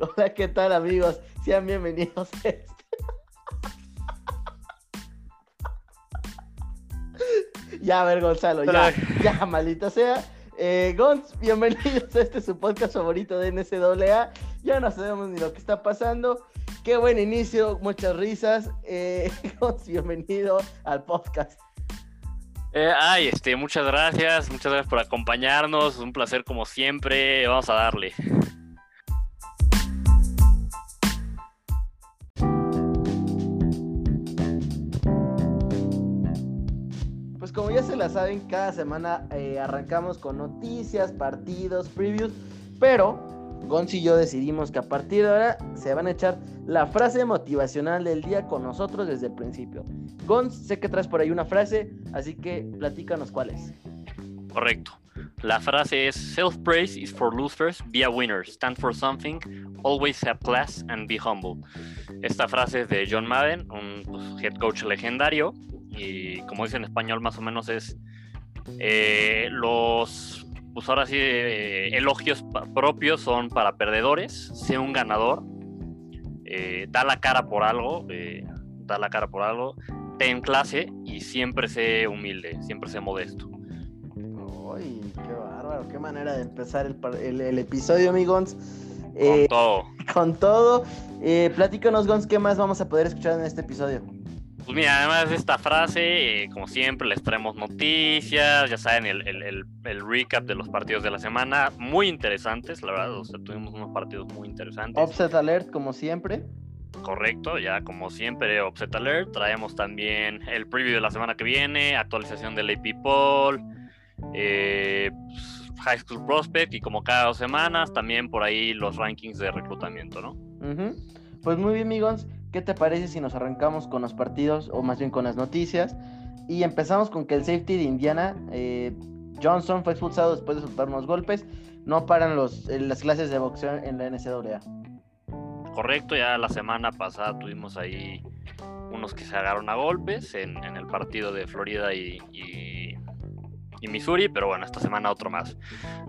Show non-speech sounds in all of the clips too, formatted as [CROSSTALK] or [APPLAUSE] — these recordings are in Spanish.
Hola, ¿qué tal amigos? Sean bienvenidos a este. ya, a ver, Gonzalo, ya, ya, maldita sea. Eh, Gonz, bienvenidos a este su podcast favorito de NCAA. Ya no sabemos ni lo que está pasando. Qué buen inicio, muchas risas. Eh, [LAUGHS] Gonz, bienvenido al podcast. Eh, ay, este, muchas gracias, muchas gracias por acompañarnos. Un placer como siempre. Vamos a darle. Como ya se la saben, cada semana eh, arrancamos con noticias, partidos, previews, pero Gonz y yo decidimos que a partir de ahora se van a echar la frase motivacional del día con nosotros desde el principio. Gonz, sé que traes por ahí una frase, así que platícanos cuál es. Correcto. La frase es Self-praise is for losers, be a winner, stand for something, always have class and be humble. Esta frase es de John Madden, un pues, head coach legendario, y como dice en español más o menos es eh, los pues ahora sí eh, elogios propios son para perdedores sea un ganador eh, da la cara por algo da la cara por algo ten clase y siempre sé humilde siempre sé modesto. Uy, qué bárbaro qué manera de empezar el, el, episodio amigos [LAUGHS] con todo. con todo. Platícanos Gons qué más vamos a poder escuchar en este episodio pues mira, además de esta frase, eh, como siempre, les traemos noticias, ya saben, el, el, el, recap de los partidos de la semana, muy interesantes, la verdad, o sea, tuvimos unos partidos muy interesantes. Offset Alert, como siempre. Correcto, ya como siempre, Offset Alert. Traemos también el preview de la semana que viene, actualización del AP Poll, eh, High School Prospect y como cada dos semanas, también por ahí los rankings de reclutamiento, ¿no? Pues muy bien, amigos. ¿Qué te parece si nos arrancamos con los partidos o más bien con las noticias? Y empezamos con que el safety de Indiana, eh, Johnson, fue expulsado después de soltar unos golpes. No paran los, eh, las clases de boxeo en la NCAA. Correcto, ya la semana pasada tuvimos ahí unos que se agarraron a golpes en, el partido de Florida y y Missouri, pero bueno, esta semana otro más.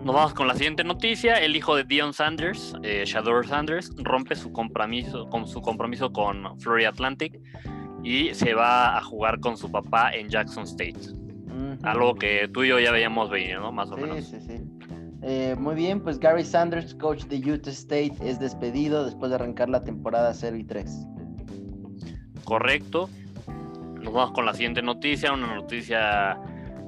Nos vamos con la siguiente noticia. El hijo de Dion Sanders, eh, Shador Sanders, rompe su compromiso, con su compromiso con Florida Atlantic y se va a jugar con su papá en Jackson State. Algo que tú y yo ya veíamos venir, ¿no? Más o menos. Sí, sí. Eh, muy bien, pues Gary Sanders, coach de Utah State, es despedido después de arrancar la temporada 0 y 3. Correcto. Nos vamos con la siguiente noticia, una noticia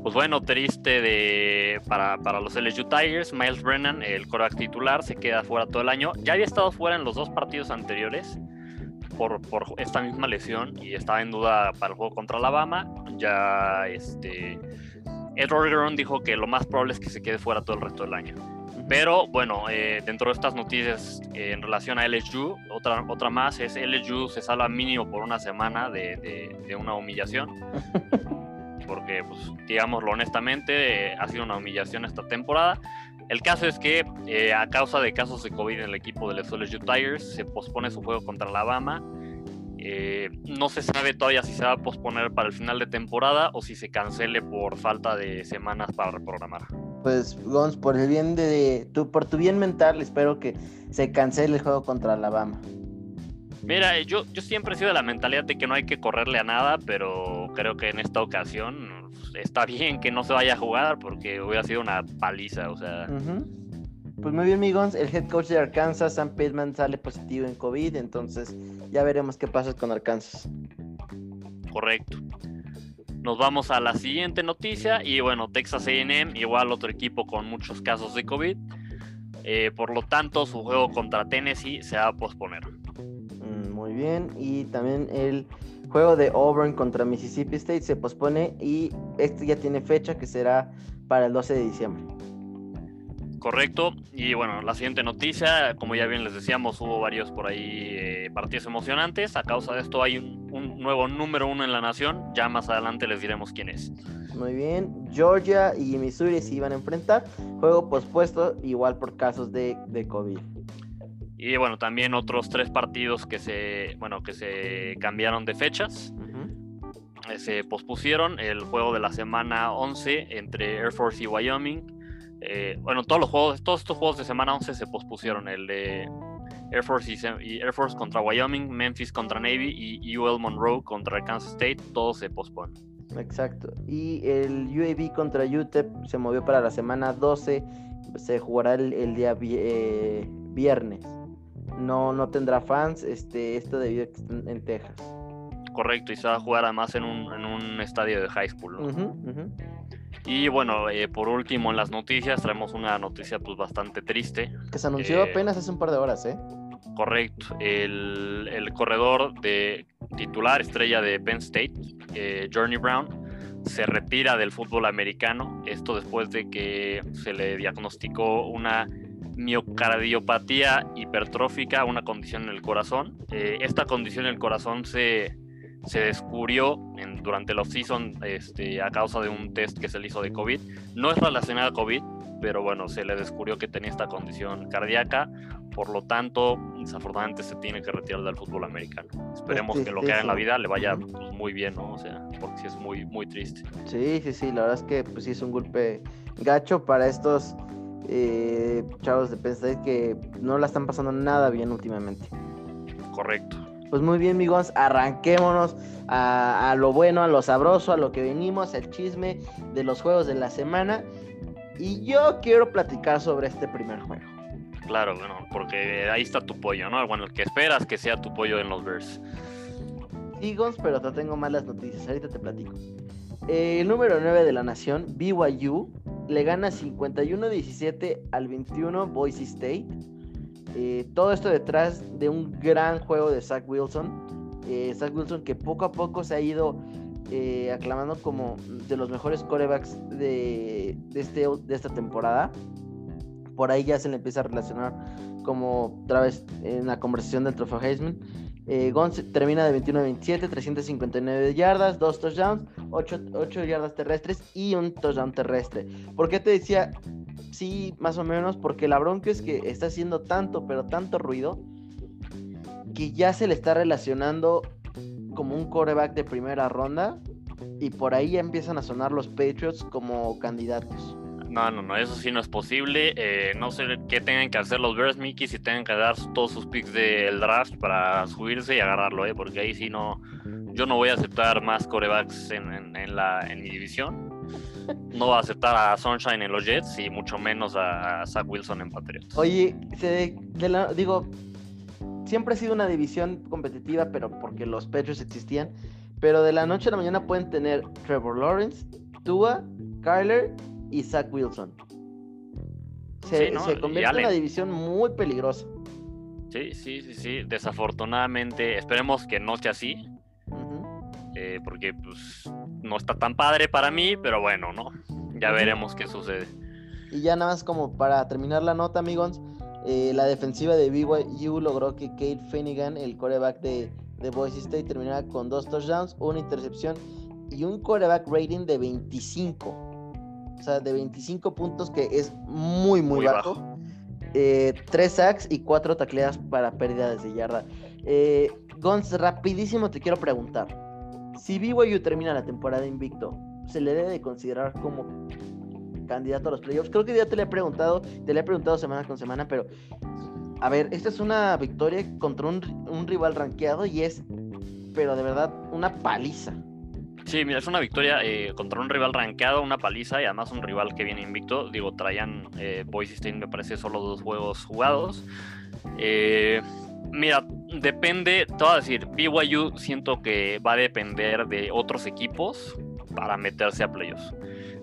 pues bueno, triste de, para, los LSU Tigers. Miles Brennan, el coreback titular, se queda fuera todo el año. Ya había estado fuera en los dos partidos anteriores por, esta misma lesión y estaba en duda para el juego contra Alabama. Ya este, Ed Orgeron dijo que lo más probable es que se quede fuera todo el resto del año. Pero bueno, eh, dentro de estas noticias eh, en relación a LSU, otra, otra más es LSU se salva mínimo por una semana de, de una humillación. [LAUGHS] porque, pues, digámoslo honestamente, eh, ha sido una humillación esta temporada. El caso es que eh, a causa de casos de COVID en el equipo de los LSU Tigers se pospone su juego contra Alabama. Eh, no se sabe todavía si se va a posponer para el final de temporada o si se cancele por falta de semanas para reprogramar. Pues Gons, por el bien de tu, por tu bien mental, espero que se cancele el juego contra Alabama. Mira, yo, yo siempre he sido de la mentalidad de que no hay que correrle a nada, pero creo que en esta ocasión pues, está bien que no se vaya a jugar porque hubiera sido una paliza, o sea. Pues muy bien, amigos. El head coach de Arkansas, Sam Pittman, sale positivo en COVID, entonces ya veremos qué pasa con Arkansas. Correcto. Nos vamos a la siguiente noticia y bueno, Texas AM, igual otro equipo con muchos casos de COVID. Eh, por lo tanto, su juego contra Tennessee se va a posponer bien. Y también el juego de Auburn contra Mississippi State se pospone y este ya tiene fecha que será para el 12 de diciembre. Correcto. Y bueno, la siguiente noticia, como ya bien les decíamos, hubo varios por ahí eh, partidos emocionantes. A causa de esto hay un, nuevo número uno en la nación. Ya más adelante les diremos quién es. Muy bien. Georgia y Missouri se iban a enfrentar. Juego pospuesto igual por casos de, de COVID. Y bueno, también otros tres partidos que se, bueno, que se cambiaron de fechas. Se pospusieron el juego de la semana 11 entre Air Force y Wyoming. Eh, bueno, todos los juegos, todos estos juegos de semana 11 se pospusieron. El de Air Force, y, Air Force contra Wyoming, Memphis contra Navy y UL Monroe contra Kansas State, todos se posponen. Exacto. Y el UAB contra UTEP se movió para la semana 12, se jugará el, día eh, viernes. No, no tendrá fans, este, esto debido a que están en Texas. Correcto, y se va a jugar además en un, en un estadio de high school. Y bueno, eh, por último en las noticias traemos una noticia pues bastante triste. Que se anunció eh, apenas hace un par de horas, ¿eh? Correcto. El, el corredor de titular estrella de Penn State, eh, Journey Brown, se retira del fútbol americano. Esto después de que se le diagnosticó una miocardiopatía hipertrófica, una condición en el corazón. esta condición en el corazón se, se descubrió en, durante la off-season este, a causa de un test que se le hizo de COVID. No es relacionado a COVID, pero bueno, se le descubrió que tenía esta condición cardíaca. Por lo tanto, desafortunadamente se tiene que retirar del fútbol americano. Esperemos que lo que haga en la vida le vaya pues, muy bien, ¿no? O sea, porque sí es muy, muy triste. Sí, sí, sí, la verdad es que pues, sí es un golpe gacho para estos eh, chavos de Penn que no la están pasando nada bien últimamente. Correcto. Pues muy bien, amigos, arranquémonos a, lo bueno, a lo sabroso, a lo que venimos, el chisme de los juegos de la semana. Y yo quiero platicar sobre este primer juego. Claro, bueno, porque ahí está tu pollo, ¿no? Bueno, el que esperas que sea tu pollo en los Bears. Sí, pero te tengo malas noticias, ahorita te platico. el número 9 de la nación, BYU, le gana 51-17 al 21 Boise State. Eh, todo esto detrás de un gran juego de Zach Wilson. Eh, Zach Wilson que poco a poco se ha ido eh, aclamando como de los mejores corebacks de, este, de esta temporada. Por ahí ya se le empieza a relacionar como otra vez en la conversación del trofeo Heisman. Eh, termina de 21 a 27, 359 yardas, 2 touchdowns, 8, 8 yardas terrestres y un touchdown terrestre. ¿Por qué te decía sí, más o menos, porque la bronca es que está haciendo tanto, pero tanto ruido, que ya se le está relacionando como un coreback de primera ronda y por ahí ya empiezan a sonar los Patriots como candidatos. No, no, no, eso sí no es posible. Eh, no sé qué tengan que hacer los Bears, Mickey, si tengan que dar todos sus picks del draft para subirse y agarrarlo, ¿eh? porque ahí sí no. Yo no voy a aceptar más corebacks en, la, mi división no va a aceptar a Sunshine en los Jets y mucho menos a, Zach Wilson en Patriots. Oye, digo, siempre ha sido una división competitiva, pero porque los Patriots existían. Pero de la noche a la mañana pueden tener Trevor Lawrence, Tua, Kyler y Zach Wilson. Se, convierte en una división muy peligrosa. Sí, sí, sí, sí. Desafortunadamente, esperemos que no sea así. Eh, porque pues no está tan padre para mí, pero bueno, ¿no? Ya veremos qué sucede. Y ya nada más como para terminar la nota, amigos, eh, la defensiva de BYU logró que Kate Finnegan, el coreback de, de Boise State, terminara con dos touchdowns, una intercepción y un coreback rating de 25. O sea, de 25 puntos, que es muy, muy, bajo. Eh, tres sacks y cuatro tacleadas para pérdidas de yarda. Eh, Gons, rapidísimo te quiero preguntar si BYU termina la temporada invicto, ¿se le debe de considerar como candidato a los playoffs? Creo que ya te le he preguntado, te le he preguntado semana con semana, pero a ver, esta es una victoria contra un, rival rankeado y es, pero de verdad, una paliza. Sí, mira, es una victoria eh, contra un rival rankeado, una paliza y además un rival que viene invicto. Digo, traían eh, Boise State, me parece, solo dos juegos jugados. Eh, Mira, depende, te voy a decir, BYU siento que va a depender de otros equipos para meterse a playoffs.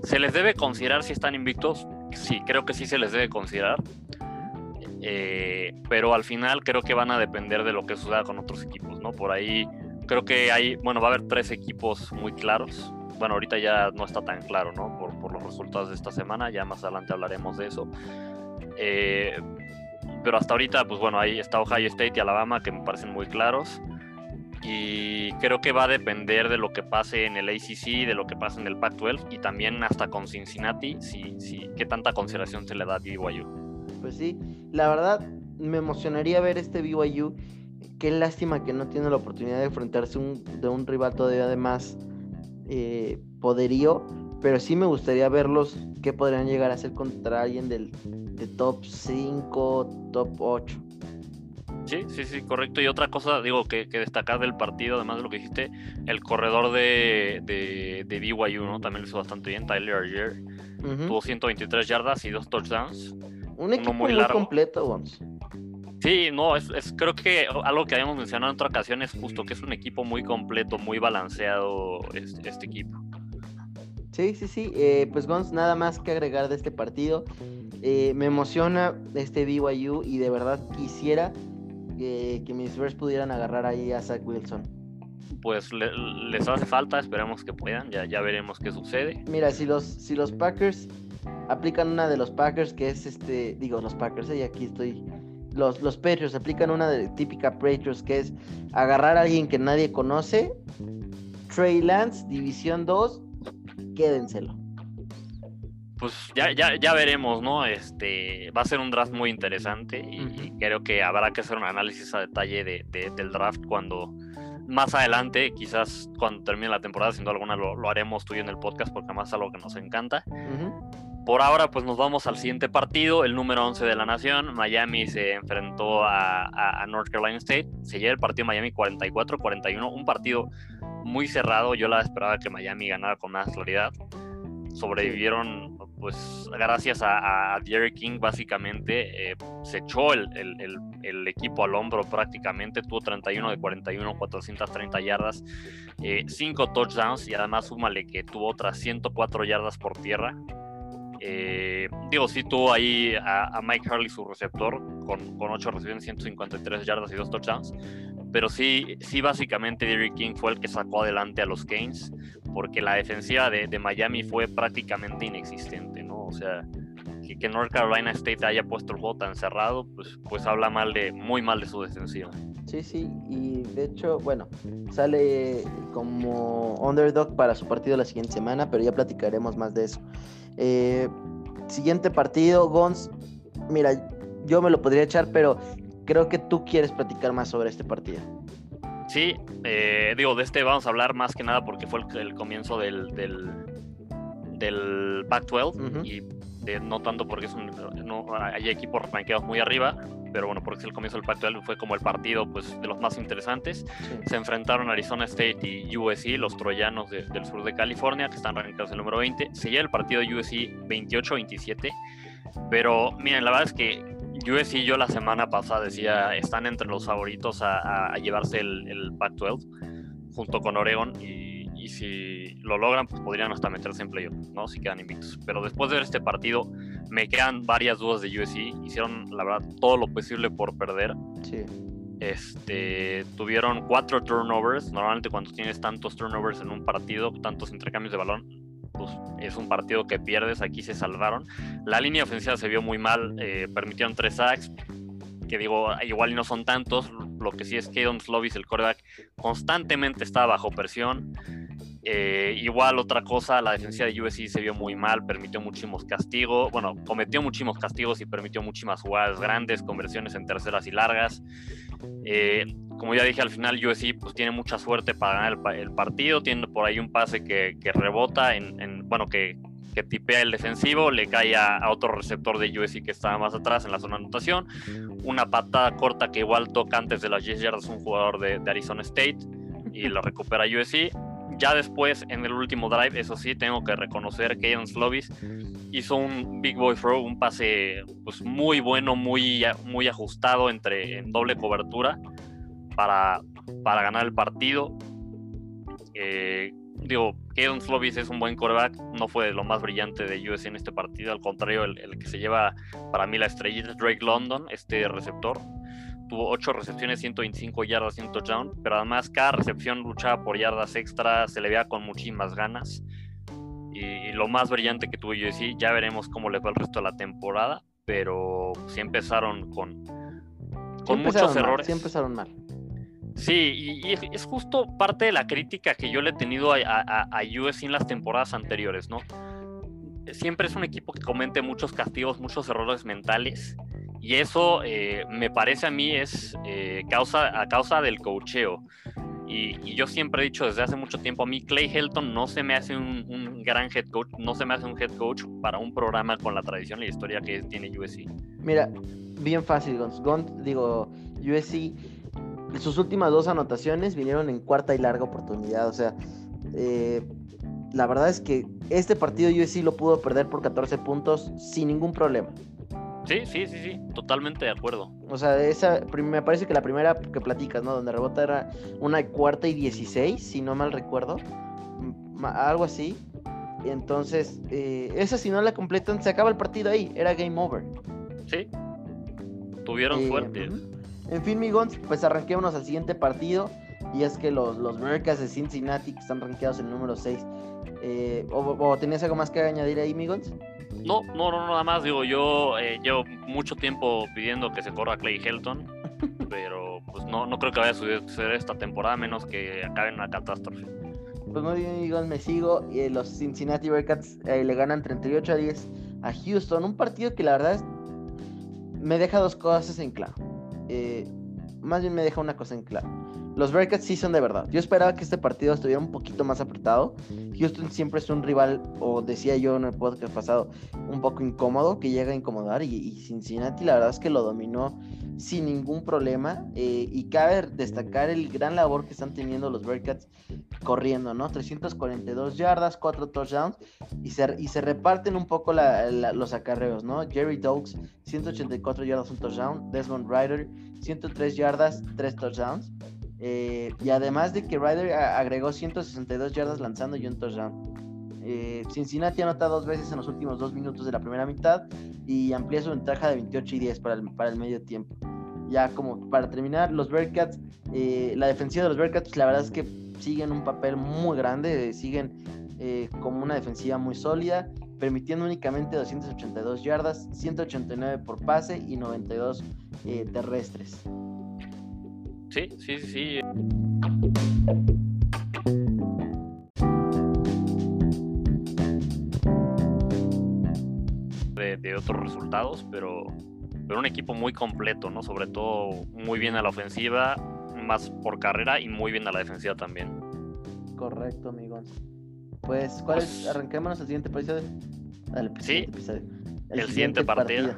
¿Se les debe considerar si están invictos? Sí, creo que sí se les debe considerar. Eh, pero al final creo que van a depender de lo que suceda con otros equipos, ¿no? Por ahí creo que hay, bueno, va a haber tres equipos muy claros. Bueno, ahorita ya no está tan claro, ¿no? Por, por los resultados de esta semana, ya más adelante hablaremos de eso. Eh, pero hasta ahorita, pues bueno, ahí está Ohio State y Alabama que me parecen muy claros. Y creo que va a depender de lo que pase en el ACC, de lo que pase en el Pac-12 y también hasta con Cincinnati, si, si, qué tanta consideración se le da a BYU. Pues sí, la verdad me emocionaría ver este BYU. Qué lástima que no tiene la oportunidad de enfrentarse un, de un rival todavía de más eh, poderío, pero sí me gustaría verlos qué podrían llegar a hacer contra alguien del, top 5, top 8. Sí, sí, sí, correcto. Y otra cosa, digo, que, que destacar del partido, además de lo que dijiste, el corredor de, de, de BYU, ¿no? También lo hizo bastante bien, Tyler Arger. Tuvo 123 yardas y dos touchdowns. Un equipo muy, muy completo, Gons. Sí, no, es, es, creo que algo que habíamos mencionado en otra ocasión es justo que es un equipo muy completo, muy balanceado este, este equipo. Sí, sí, sí. Eh, pues Gons, nada más que agregar de este partido. Eh, me emociona este BYU y de verdad quisiera que, que mis Bears pudieran agarrar ahí a Zach Wilson. Pues le, les hace falta, esperemos que puedan, ya, ya veremos qué sucede. Mira, si los, si los Packers aplican una de los Packers, que es este, digo, los Packers, y aquí estoy los, los Patriots aplican una de, típica Patriots que es agarrar a alguien que nadie conoce. Trey Lance, División 2, quédenselo. Pues ya, ya, ya veremos, ¿no? Este va a ser un draft muy interesante y, creo que habrá que hacer un análisis a detalle de, del draft cuando más adelante, quizás cuando termine la temporada, sin duda alguna lo, lo haremos tú y en el podcast porque además es algo que nos encanta. Por ahora, pues nos vamos al siguiente partido, el número 11 de la nación. Miami se enfrentó a, North Carolina State. Se lleva el partido Miami 44-41, un partido muy cerrado. Yo la esperaba que Miami ganara con más claridad. Sobrevivieron, pues, gracias a, a Jerry King, básicamente. Eh, se echó el, el, equipo al hombro prácticamente. Tuvo 31 de 41, 430 yardas, 5 eh, touchdowns y además súmale que tuvo otras 104 yardas por tierra. Eh, digo, sí tuvo ahí a, Mike Harley su receptor con, con 8 recepciones, 153 yardas y 2 touchdowns. Pero sí, sí, básicamente Derrick King fue el que sacó adelante a los Canes, porque la defensiva de, de Miami fue prácticamente inexistente, ¿no? O sea, que, que, North Carolina State haya puesto el juego tan cerrado, pues, pues habla mal de, muy mal de su defensiva. Sí, sí, y de hecho, bueno, sale como underdog para su partido la siguiente semana, pero ya platicaremos más de eso. Eh, siguiente partido, Gons. Mira, yo me lo podría echar, pero creo que tú quieres platicar más sobre este partido. Sí, eh, digo, de este vamos a hablar más que nada porque fue el, comienzo del, del, del Pac-12 y no tanto porque es un, no, hay equipos rankeados muy arriba, pero bueno, porque el comienzo del Pac-12 fue como el partido pues, de los más interesantes. Se enfrentaron Arizona State y USC, los troyanos del sur de California, que están rankeados en el número 20. Seguía el partido de USC 28-27, pero miren, la verdad es que USC yo la semana pasada decía, están entre los favoritos a, llevarse el, el Pac-12 junto con Oregon y y si lo logran, pues podrían hasta meterse en playoff, ¿no? Si quedan invictos. Pero después de ver este partido, me quedan varias dudas de USC. Hicieron, la verdad, todo lo posible por perder. Sí. Este, tuvieron cuatro turnovers. Normalmente cuando tienes tantos turnovers en un partido, tantos intercambios de balón, pues es un partido que pierdes. Aquí se salvaron. La línea ofensiva se vio muy mal. Eh, permitieron tres sacks que digo, igual no son tantos, lo que sí es que Don Slovis, el coreback, constantemente está bajo presión. Eh, igual otra cosa, la defensa de USC se vio muy mal, permitió muchísimos castigos, bueno, cometió muchísimos castigos y permitió muchísimas jugadas grandes, conversiones en terceras y largas. Eh, como ya dije, al final USC pues, tiene mucha suerte para ganar el, partido, tiene por ahí un pase que, rebota, en, bueno, que, que, tipea el defensivo, le cae a, otro receptor de USC que estaba más atrás en la zona de anotación, una patada corta que igual toca antes de las 10 yardas un jugador de, Arizona State y lo recupera USC ya después, en el último drive, eso sí, tengo que reconocer que Aiden Slovis hizo un big boy throw, un pase pues, muy bueno, muy, muy ajustado entre, en doble cobertura para, para ganar el partido. Eh, digo, Aiden Slovis es un buen quarterback, no fue lo más brillante de US en este partido, al contrario, el, el que se lleva para mí la estrellita es Drake London, este receptor tuvo 8 recepciones, 125 yardas, 100 touchdown, pero además cada recepción luchaba por yardas extra, se le veía con muchísimas ganas. Y, lo más brillante que tuvo USC, ya veremos cómo le va el resto de la temporada, pero sí empezaron con, con muchos errores. sí empezaron mal. Sí, y, es justo parte de la crítica que yo le he tenido a, a, a USC en las temporadas anteriores, ¿no? Siempre es un equipo que comete muchos castigos, muchos errores mentales y eso eh, me parece a mí es eh, causa, a causa del cocheo. Y, yo siempre he dicho desde hace mucho tiempo, a mí Clay Helton no se me hace un, gran head coach, no se me hace un head coach para un programa con la tradición y la historia que tiene USC. Mira, bien fácil, Gons. digo, USC, sus últimas dos anotaciones vinieron en cuarta y larga oportunidad. O sea, eh, la verdad es que este partido USC lo pudo perder por 14 puntos sin ningún problema. Sí, sí, sí, sí, totalmente de acuerdo. O sea, esa, me parece que la primera que platicas, ¿no? Donde rebota era una cuarta y 16, si no mal recuerdo. Algo así. Entonces, eh, esa si no la completan, se acaba el partido ahí. Era game over. Sí. Tuvieron eh, suerte. En fin, migons, pues arranquémonos al siguiente partido. Y es que los, los Mercas de Cincinnati, que están rankeados en el número 6. Eh, o, tenías algo más que añadir ahí, migons? No, no, no, nada más. Digo, yo eh, llevo mucho tiempo pidiendo que se corra Clay Helton. [LAUGHS] pero pues no, no creo que vaya a suceder esta temporada, menos que acabe en una catástrofe. Pues muy bien, me sigo. y los Cincinnati Bearcats le ganan 38 a 10 a Houston. Un partido que la verdad me deja dos cosas en claro. Eh, más bien me deja una cosa en claro. Los Bearcats sí son de verdad. Yo esperaba que este partido estuviera un poquito más apretado. Houston siempre es un rival, o decía yo en el podcast pasado, un poco incómodo, que llega a incomodar. Y, Cincinnati la verdad es que lo dominó sin ningún problema. Eh, y cabe destacar el gran labor que están teniendo los Bearcats corriendo, ¿no? 342 yardas, 4 touchdowns. Y se, y se reparten un poco los acarreos, ¿no? Jerry Dogs, 184 yardas, un touchdown. Desmond Ryder, 103 yardas, 3 touchdowns. Eh, y además de que Ryder agregó 162 yardas lanzando y un touchdown. Eh, Cincinnati anota dos veces en los últimos dos minutos de la primera mitad y amplía su ventaja de 28 y 10 para el, para el medio tiempo. Ya como para terminar, los Bearcats, eh, la defensiva de los Bearcats, la verdad es que siguen un papel muy grande, siguen como una defensiva muy sólida, permitiendo únicamente 282 yardas, 189 por pase y 92 terrestres. Sí, sí, sí. De, otros resultados, pero, pero un equipo muy completo, ¿no? Sobre todo muy bien a la ofensiva, más por carrera y muy bien a la defensiva también. Correcto, amigos. Pues, ¿cuál es? Pues Arranquémonos al siguiente episodio. sí, El, siguiente, partido.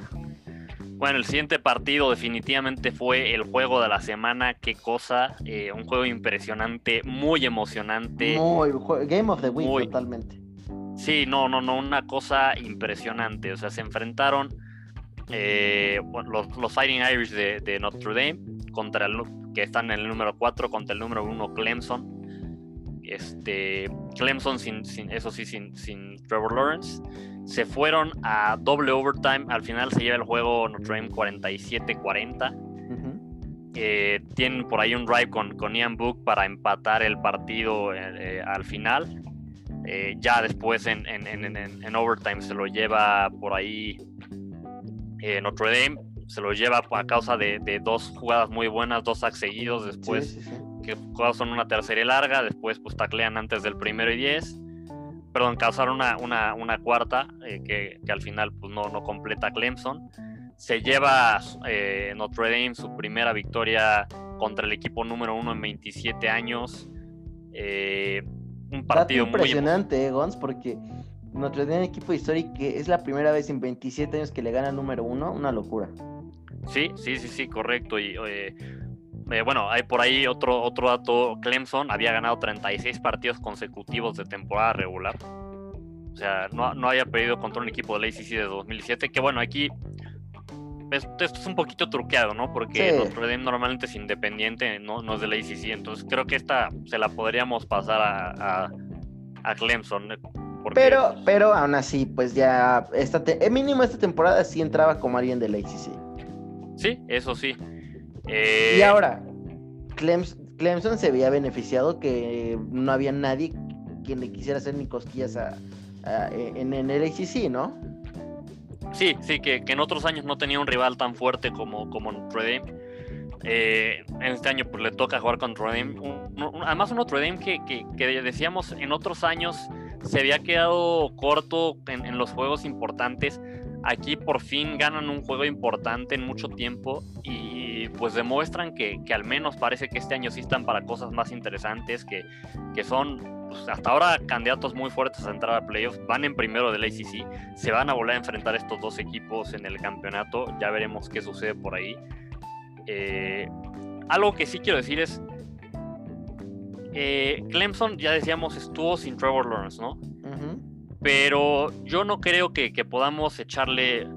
Bueno, el siguiente partido definitivamente fue el juego de la semana. Qué cosa, eh, un juego impresionante, muy emocionante. Muy, Game of the Week totalmente. Sí, no, no, no, una cosa impresionante. O sea, se enfrentaron eh, los, los, Fighting Irish de, Notre Dame contra el que están en el número 4 contra el número 1 Clemson. Este, Clemson sin, sin eso sí, sin, sin Trevor Lawrence se fueron a doble overtime. Al final se lleva el juego Notre Dame 47-40. Eh, tienen por ahí un drive con, con, Ian Book para empatar el partido eh, al final. Eh, ya después en, en, overtime se lo lleva por ahí Notre Dame. Se lo lleva a causa de, dos jugadas muy buenas, dos sacks seguidos. Después que son una tercera y larga. Después pues taclean antes del primero y diez perdón, causaron una, una, una cuarta eh, que, que, al final pues, no, no completa Clemson. Se lleva eh, Notre Dame su primera victoria contra el equipo número uno en 27 años. Eh, un partido impresionante, muy Gons, porque Notre Dame, equipo histórico, que es la primera vez en 27 años que le gana el número uno, una locura. Sí, sí, sí, sí, correcto. Y eh, bueno, hay por ahí otro, otro dato. Clemson había ganado 36 partidos consecutivos de temporada regular. O sea, no, no había perdido contra un equipo de la ACC de 2007. Que bueno, aquí esto, es un poquito truqueado, ¿no? Porque Notre normalmente es independiente, no, no es de la ACC. Entonces creo que esta se la podríamos pasar a, a, Clemson. Eh, pero, pues, pero aún así, pues ya, esta mínimo esta temporada sí entraba como alguien de la ACC. Sí, eso sí. Y eh, ahora, Clemson se había beneficiado que no había nadie quien le quisiera hacer ni cosquillas a, en, el ACC, ¿no? Sí, sí, que, en otros años no tenía un rival tan fuerte como, como Notre Dame. Eh, en este año pues le toca jugar contra Notre Dame. además un Notre Dame que, que, decíamos en otros años se había quedado corto en, en los juegos importantes. Aquí por fin ganan un juego importante en mucho tiempo y pues demuestran que, al menos parece que este año sí están para cosas más interesantes, que, que son pues, hasta ahora candidatos muy fuertes a entrar a playoffs, van en primero del ACC, se van a volver a enfrentar estos dos equipos en el campeonato, ya veremos qué sucede por ahí. Eh, algo que sí quiero decir es, eh, Clemson, ya decíamos, estuvo sin Trevor Lawrence, ¿no? Pero yo no creo que, podamos echarle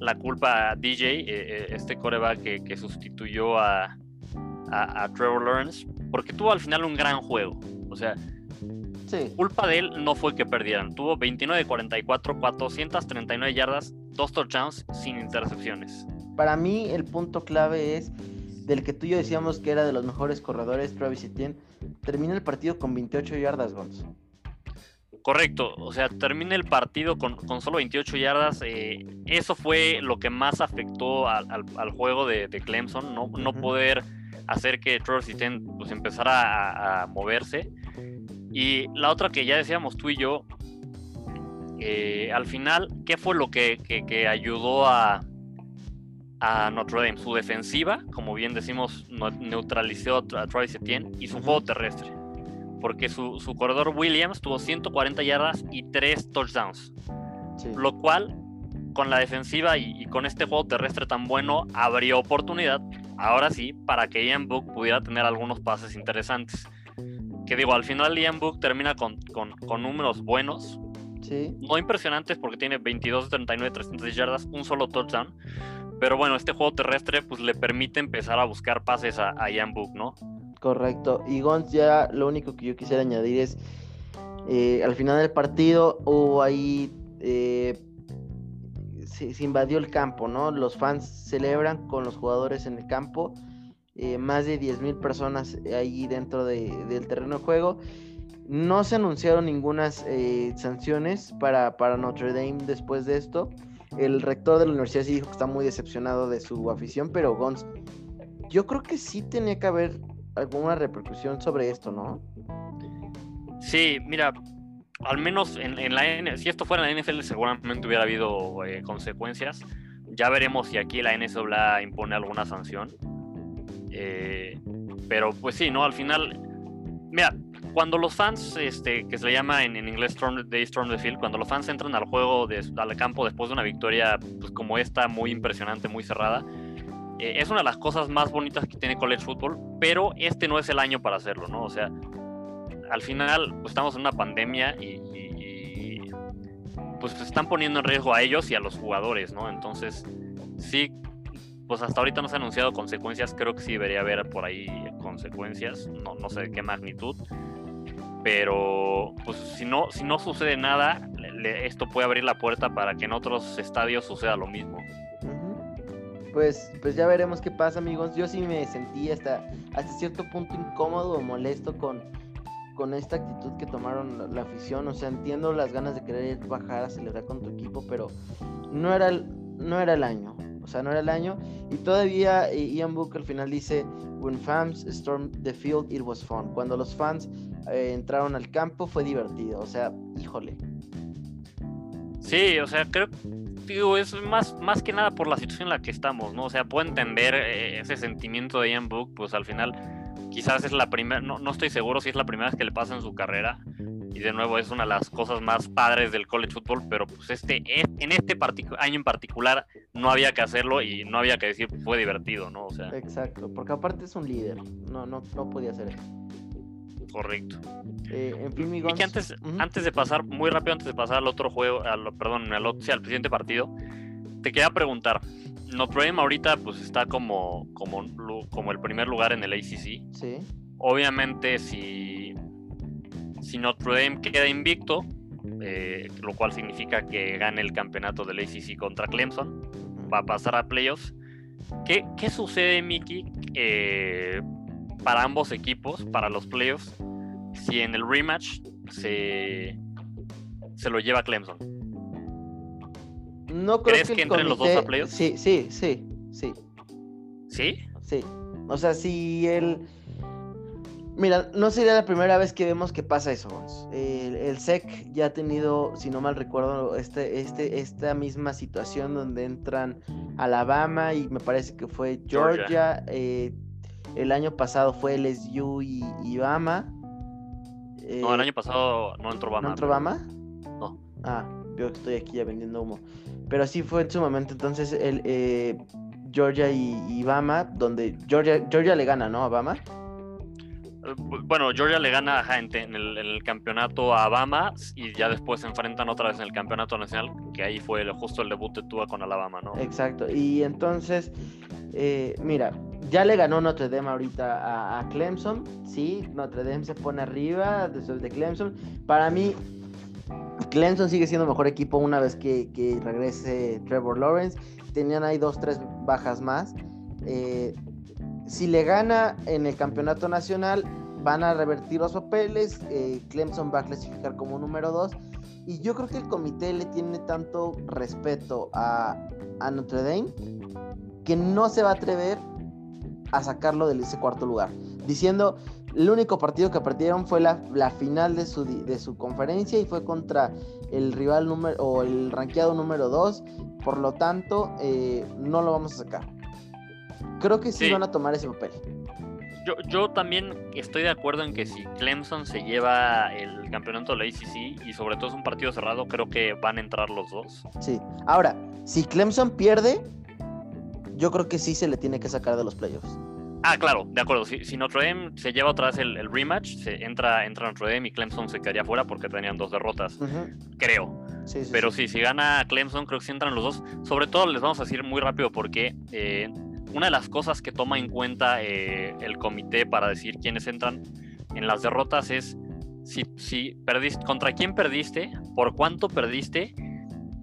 la culpa a DJ, eh, este coreback que, sustituyó a, a, Trevor Lawrence, porque tuvo al final un gran juego. O sea, culpa de él no fue que perdieran. Tuvo 29 de 44, 439 yardas, dos touchdowns sin intercepciones. Para mí el punto clave es del que tú y yo decíamos que era de los mejores corredores, Travis Etienne, termina el partido con 28 yardas, Gonz. Correcto, o sea, termina el partido con, solo 28 yardas. Eh, eso fue lo que más afectó al, juego de, Clemson, no, no poder hacer que Travis Etienne pues, empezara a, moverse. Y la otra que ya decíamos tú y yo, eh, al final, ¿qué fue lo que ayudó a, a Notre Dame. Su defensiva, como bien decimos, neutralizó a Travis Etienne y su juego terrestre. Porque su, corredor Williams tuvo 140 yardas y 3 touchdowns. Lo cual, con la defensiva y, con este juego terrestre tan bueno, abrió oportunidad, ahora sí, para que Ian Book pudiera tener algunos pases interesantes. Que digo, al final Ian Book termina con, números buenos, No impresionantes porque tiene 22 de 39, 300 yardas, un solo touchdown. Pero bueno, este juego terrestre pues le permite empezar a buscar pases a, Ian Book, ¿no? Correcto. Y Gons, ya lo único que yo quisiera añadir es, eh, al final del partido hubo ahí, eh, se, invadió el campo, ¿no? Los fans celebran con los jugadores en el campo, eh, más de 10.000 personas ahí dentro del terreno de juego. No se anunciaron ninguna sanciones para, para Notre Dame después de esto. El rector de la universidad sí dijo que está muy decepcionado de su afición, pero Gons, yo creo que sí tenía que haber alguna repercusión sobre esto, ¿no? Sí, mira, al menos en, la N si esto fuera en la NFL seguramente hubiera habido eh, consecuencias. Ya veremos si aquí la NCAA impone alguna sanción. Eh, pero pues sí, ¿no? Al final, mira, cuando los fans, este, que se le llama en, inglés Storm, Day Storm the Field, cuando los fans entran al juego, al campo después de una victoria pues, como esta, muy impresionante, muy cerrada, eh, es una de las cosas más bonitas que tiene College Football, pero este no es el año para hacerlo, ¿no? O sea, al final pues, estamos en una pandemia y, pues se están poniendo en riesgo a ellos y a los jugadores, ¿no? Entonces, sí, pues hasta ahorita no se han anunciado consecuencias, creo que sí debería haber por ahí consecuencias, no, no sé de qué magnitud, pero pues si no, si no sucede nada, esto puede abrir la puerta para que en otros estadios suceda lo mismo. Pues, pues ya veremos qué pasa, amigos. Yo sí me sentí hasta, hasta cierto punto incómodo o molesto con, con esta actitud que tomaron la, afición. O sea, entiendo las ganas de querer bajar a celebrar con tu equipo, pero no era no era el año. O sea, no era el año. Y todavía eh, Ian Book al final dice, When fans stormed the field, it was fun. Cuando los fans eh, entraron al campo fue divertido. O sea, híjole. Sí, o sea, creo digo, es más, más que nada por la situación en la que estamos, ¿no? O sea, puedo entender eh, ese sentimiento de Ian Book, pues al final quizás es la primera, no, no estoy seguro si es la primera vez que le pasa en su carrera, y de nuevo es una de las cosas más padres del college football, pero pues este, en este año en particular no había que hacerlo y no había que decir fue divertido, ¿no? O sea, Exacto, porque aparte es un líder, no, no, no podía hacer eso. Correcto. Eh, en fin, mi y que antes, antes de pasar, muy rápido antes de pasar al otro juego, al, perdón, al, sí, al siguiente partido, te quería preguntar, Notre Dame ahorita pues está como, como, como el primer lugar en el ACC. Sí. Obviamente si si Notre Dame queda invicto, eh, lo cual significa que gane el campeonato del ACC contra Clemson, va a pasar a playoffs. ¿Qué, qué sucede, Mickey, eh, para ambos equipos, para los playoffs, si en el rematch se, se lo lleva Clemson? No creo ¿Crees que, entren los dos a playoffs? Sí, sí, sí, sí. ¿Sí? Sí. O sea, si el Mira, no sería la primera vez que vemos que pasa eso. El, SEC ya ha tenido, si no mal recuerdo, este, este, esta misma situación donde entran Alabama y me parece que fue Georgia. Eh, el año pasado fue LSU y, y Bama. no, el año pasado no entró Bama. ¿No entró Bama? No. Ah, yo estoy aquí ya vendiendo humo. Pero sí fue en su momento. Entonces, el, eh, Georgia y, Bama, donde Georgia, Georgia le gana, ¿no? A Bama. Bueno, Georgia le gana en, el, campeonato a Alabama y ya después se enfrentan otra vez en el campeonato nacional, que ahí fue justo el debut de Tua con Alabama, ¿no? Exacto, y entonces, eh, mira, ya le ganó Notre Dame ahorita a, Clemson, sí, Notre Dame se pone arriba después de Clemson. Para mí, Clemson sigue siendo mejor equipo una vez que, regrese Trevor Lawrence. Tenían ahí dos, tres bajas más. Eh, si le gana en el campeonato nacional, van a revertir los papeles. Eh, Clemson va a clasificar como número 2. Y yo creo que el comité le tiene tanto respeto a, Notre Dame que no se va a atrever a sacarlo de ese cuarto lugar. Diciendo, el único partido que perdieron fue la, final de su, conferencia y fue contra el rival número o el ranqueado número 2. Por lo tanto, eh, no lo vamos a sacar. Creo que sí, van a tomar ese papel. Yo, yo, también estoy de acuerdo en que si Clemson se lleva el campeonato de la ACC y sobre todo es un partido cerrado, creo que van a entrar los dos. Sí. Ahora, si Clemson pierde, yo creo que sí se le tiene que sacar de los playoffs. Ah, claro, de acuerdo. Si, Notre Dame se lleva otra vez el, rematch, se entra, entra Notre Dame y Clemson se quedaría fuera porque tenían dos derrotas, creo. Sí, sí, Pero sí. si gana Clemson, creo que sí entran los dos. Sobre todo les vamos a decir muy rápido porque eh, una de las cosas que toma en cuenta eh, el comité para decir quiénes entran en las derrotas es si, si perdiste, contra quién perdiste, por cuánto perdiste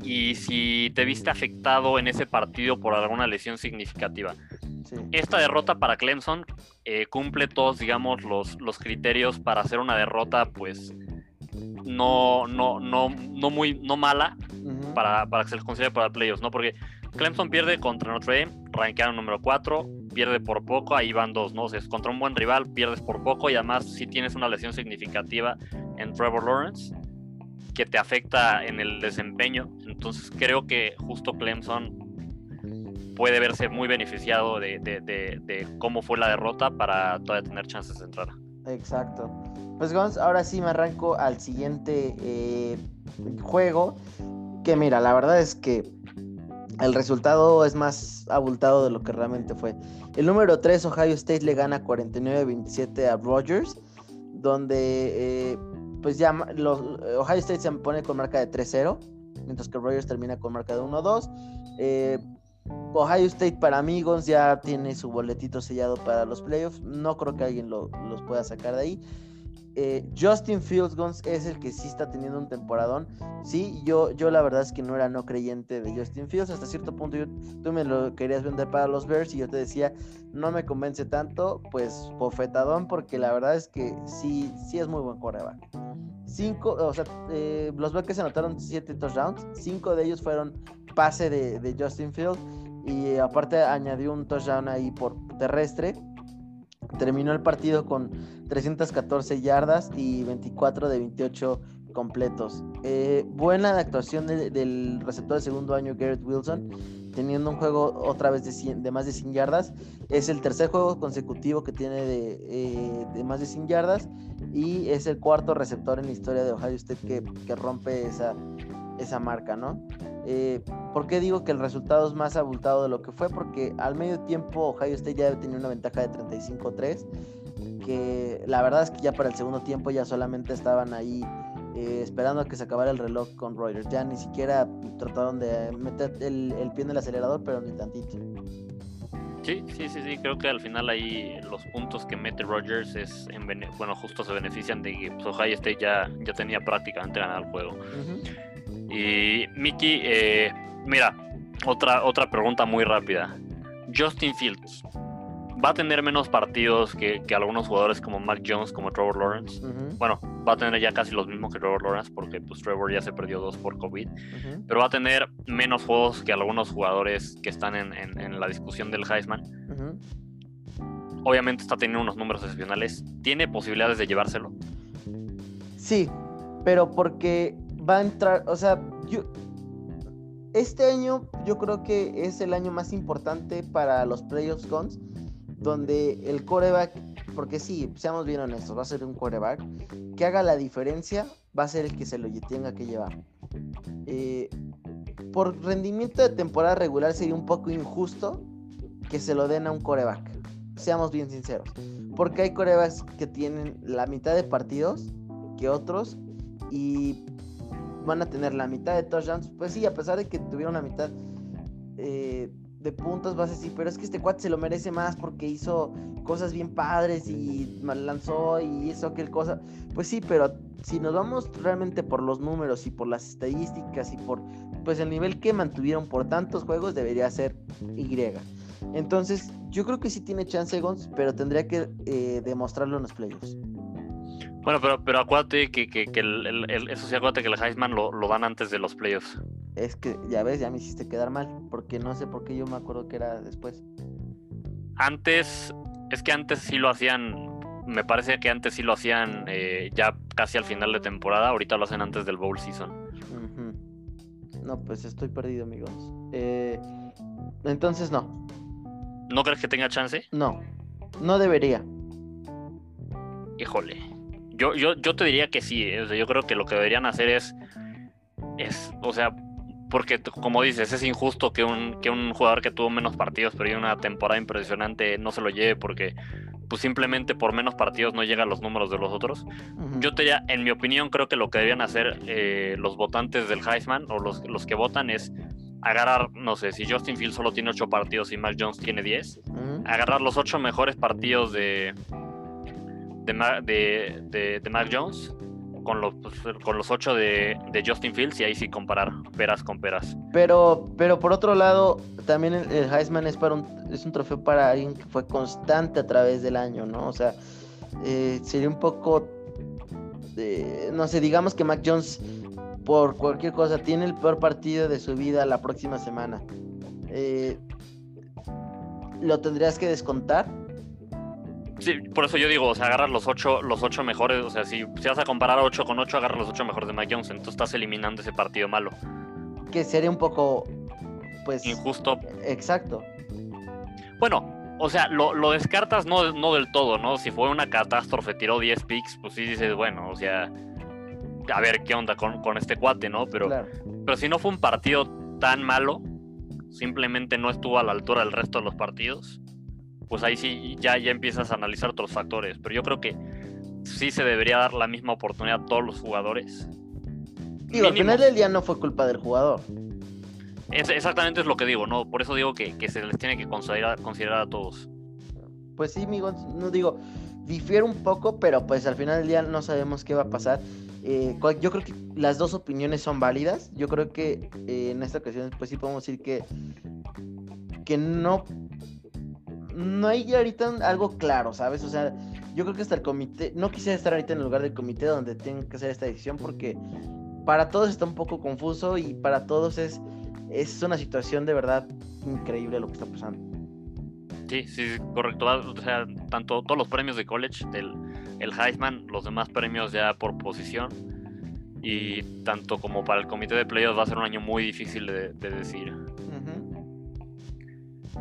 y si te viste afectado en ese partido por alguna lesión significativa. Esta derrota para Clemson eh, cumple todos, digamos, los, los criterios para hacer una derrota, pues, no, no, no, no muy, no mala para, para que se les considere para playoffs, ¿no? Porque Clemson pierde contra Notre Dame, rankearon número 4, pierde por poco, ahí van dos, ¿no? O contra un buen rival, pierdes por poco y además si tienes una lesión significativa en Trevor Lawrence que te afecta en el desempeño. Entonces creo que justo Clemson puede verse muy beneficiado de, cómo fue la derrota para todavía tener chances de entrar. Exacto. Pues Gons, ahora sí me arranco al siguiente eh, juego. Que mira, la verdad es que el resultado es más abultado de lo que realmente fue. El número 3, Ohio State, le gana 49-27 a Rogers, donde eh, pues ya Ohio State se pone con marca de 3-0, mientras que Rogers termina con marca de 1-2. Eh, Ohio State para amigos ya tiene su boletito sellado para los playoffs. No creo que alguien los pueda sacar de ahí. Eh, Justin Fields Guns es el que sí está teniendo un temporadón. Sí, yo, yo la verdad es que no era no creyente de Justin Fields. Hasta cierto punto tú me lo querías vender para los Bears y yo te decía, no me convence tanto. Pues bofetadón, porque la verdad es que sí, sí es muy buen coreback. Cinco, o sea, eh, los anotaron siete touchdowns. Cinco de ellos fueron pase de, de Justin Fields. Y aparte añadió un touchdown ahí por terrestre terminó el partido con 314 yardas y 24 de 28 completos. Eh, buena actuación del receptor de segundo año, Garrett Wilson, teniendo un juego otra vez de, más de 100 yardas. Es el tercer juego consecutivo que tiene de, eh, más de 100 yardas y es el cuarto receptor en la historia de Ohio State que, que rompe esa, esa marca, ¿no? Eh, ¿Por qué digo que el resultado es más abultado de lo que fue? Porque al medio tiempo Ohio State ya tenía una ventaja de 35-3, que la verdad es que ya para el segundo tiempo ya solamente estaban ahí eh, esperando a que se acabara el reloj con Reuters. Ya ni siquiera trataron de meter el, pie en el acelerador, pero ni tantito. Sí, sí, sí, sí, creo que al final ahí los puntos que mete Rogers es, en bueno, justo se benefician de que pues, Ohio State ya, ya tenía prácticamente ganado el juego. Y Mickey, eh, mira, otra, otra pregunta muy rápida. Justin Fields, ¿va a tener menos partidos que, algunos jugadores como Mac Jones, como Trevor Lawrence? Bueno, va a tener ya casi los mismos que Trevor Lawrence porque pues Trevor ya se perdió dos por COVID, pero va a tener menos juegos que algunos jugadores que están en, la discusión del Heisman. Obviamente está teniendo unos números excepcionales. ¿Tiene posibilidades de llevárselo? Sí, pero porque va a entrar, o sea, yo, este año yo creo que es el año más importante para los playoffs guns, donde el coreback, porque sí, seamos bien honestos, va a ser un coreback que haga la diferencia, va a ser el que se lo tenga que llevar. Eh, por rendimiento de temporada regular sería un poco injusto que se lo den a un coreback. Seamos bien sinceros. Porque hay corebacks que tienen la mitad de partidos que otros y van a tener la mitad de touchdowns. Pues sí, a pesar de que tuvieron la mitad eh, de puntos, vas a decir, pero es que este cuate se lo merece más porque hizo cosas bien padres y lanzó y hizo aquel cosa. Pues sí, pero si nos vamos realmente por los números y por las estadísticas y por pues el nivel que mantuvieron por tantos juegos debería ser Y. Entonces, yo creo que sí tiene chance Gons, pero tendría que eh, demostrarlo en los playoffs. Bueno, pero, pero acuérdate que, que, el, eso sí, acuérdate que el Heisman lo, lo, dan antes de los playoffs. Es que, ya ves, ya me hiciste quedar mal, porque no sé por qué yo me acuerdo que era después. Antes, es que antes sí lo hacían, me parece que antes sí lo hacían eh, ya casi al final de temporada, ahorita lo hacen antes del Bowl Season. No, pues estoy perdido, amigos. Eh, entonces no. ¿No crees que tenga chance? No, no debería. Híjole. Yo, yo, yo te diría que sí. Eh, yo creo que lo que deberían hacer es. Es. O sea. Porque, como dices, es injusto que un, que un jugador que tuvo menos partidos, pero una temporada impresionante, no se lo lleve porque pues simplemente por menos partidos no llegan los números de los otros. Yo te diría, en mi opinión, creo que lo que deberían hacer eh, los votantes del Heisman o los, los que votan es agarrar, no sé, si Justin Fields solo tiene 8 partidos y Mac Jones tiene 10, agarrar los 8 mejores partidos de, de, de, de, Mac Jones con los, pues, con los 8 de, de, Justin Fields y ahí sí comparar peras con peras. Pero, pero por otro lado, también el, Heisman es, para un, es un trofeo para alguien que fue constante a través del año, ¿no? O sea, eh, sería un poco, no sé, digamos que Mac Jones por cualquier cosa tiene el peor partido de su vida la próxima semana. Eh, ¿Lo tendrías que descontar? Sí, por eso yo digo, o sea, agarras los ocho, los ocho mejores, o sea, si, si vas a comparar 8 con 8, agarras los ocho mejores de Mike Jones, entonces estás eliminando ese partido malo. Que sería un poco, pues... Injusto. Exacto. Bueno, o sea, lo, lo descartas no, no del todo, ¿no? Si fue una catástrofe, tiró 10 picks, pues sí dices, bueno, o sea, a ver qué onda con, con este cuate, ¿no? Pero, pero si no fue un partido tan malo, simplemente no estuvo a la altura del resto de los partidos, pues ahí sí ya, ya empiezas a analizar otros factores. Pero yo creo que sí se debería dar la misma oportunidad a todos los jugadores. Digo, al final del día no fue culpa del jugador. Es, exactamente es lo que digo, ¿no? Por eso digo que, que se les tiene que considerar, considerar a todos. Pues sí, amigos, no digo, difiere un poco, pero pues al final del día no sabemos qué va a pasar. Eh, yo creo que las dos opiniones son válidas. Yo creo que eh, en esta ocasión, pues sí podemos decir que, que no, no hay ahorita algo claro, ¿sabes? O sea, yo creo que hasta el comité, no quisiera estar ahorita en el lugar del comité donde tienen que hacer esta decisión porque para todos está un poco confuso y para todos es, es una situación de verdad increíble lo que está pasando. Sí, sí, correcto. O sea, tanto todos los premios de college del el Heisman, los demás premios ya por posición. Y tanto como para el comité de playoffs va a ser un año muy difícil de, decir.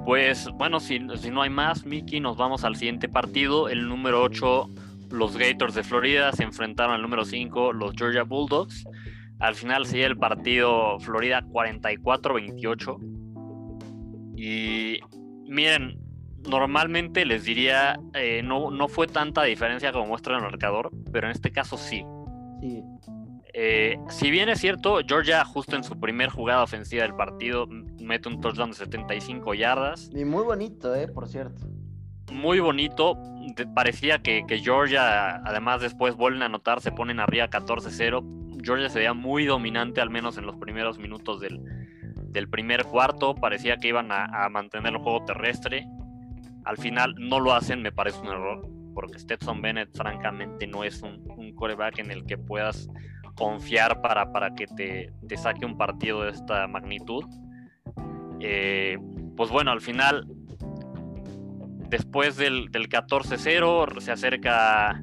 Pues bueno, si, si, no hay más, Mickey, nos vamos al siguiente partido. El número 8, los Gators de Florida se enfrentaron al número 5, los Georgia Bulldogs. Al final sigue el partido Florida 44-28. Y miren, normalmente les diría, eh, no, no fue tanta diferencia como muestra el marcador, pero en este caso sí. Eh, si bien es cierto, Georgia justo en su primer jugada ofensiva del partido mete un touchdown de 75 yardas. Y muy bonito, eh, por cierto. Muy bonito. parecía que, Georgia, además después vuelven a anotar, se ponen arriba 14-0. Georgia se veía muy dominante, al menos en los primeros minutos del, primer cuarto. Parecía que iban a mantener el juego terrestre. Al final no lo hacen, me parece un error, porque Stetson Bennett francamente no es un, un coreback en el que puedas confiar para, para que te, te saque un partido de esta magnitud. Eh, pues bueno, al final, después del, del 14-0, se acerca,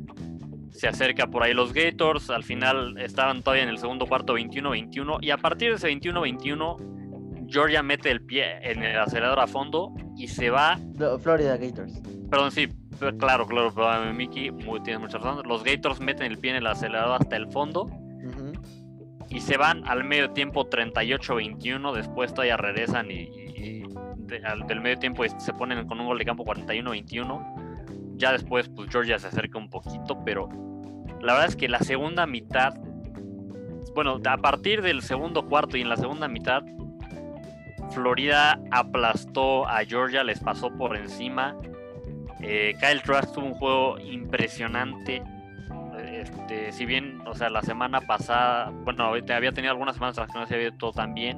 se acerca por ahí los Gators. Al final estaban todavía en el segundo cuarto 21-21. Y a partir de ese 21-21, Georgia mete el pie en el acelerador a fondo y se va. Florida Gators. Perdón, sí, claro, claro, pero Mickey tiene mucha razón. Los Gators meten el pie en el acelerador hasta el fondo y se van al medio tiempo 38-21. Después todavía regresan y, del medio tiempo y se ponen con un gol de campo 41-21. Ya después, pues Georgia se acerca un poquito, pero la verdad es que la segunda mitad, bueno, a partir del segundo cuarto y en la segunda mitad, Florida aplastó a Georgia, les pasó por encima. Eh, Kyle Trask tuvo un juego impresionante. Este, si bien, o sea, la semana pasada, bueno, había tenido algunas semanas en las que no se había todo tan bien.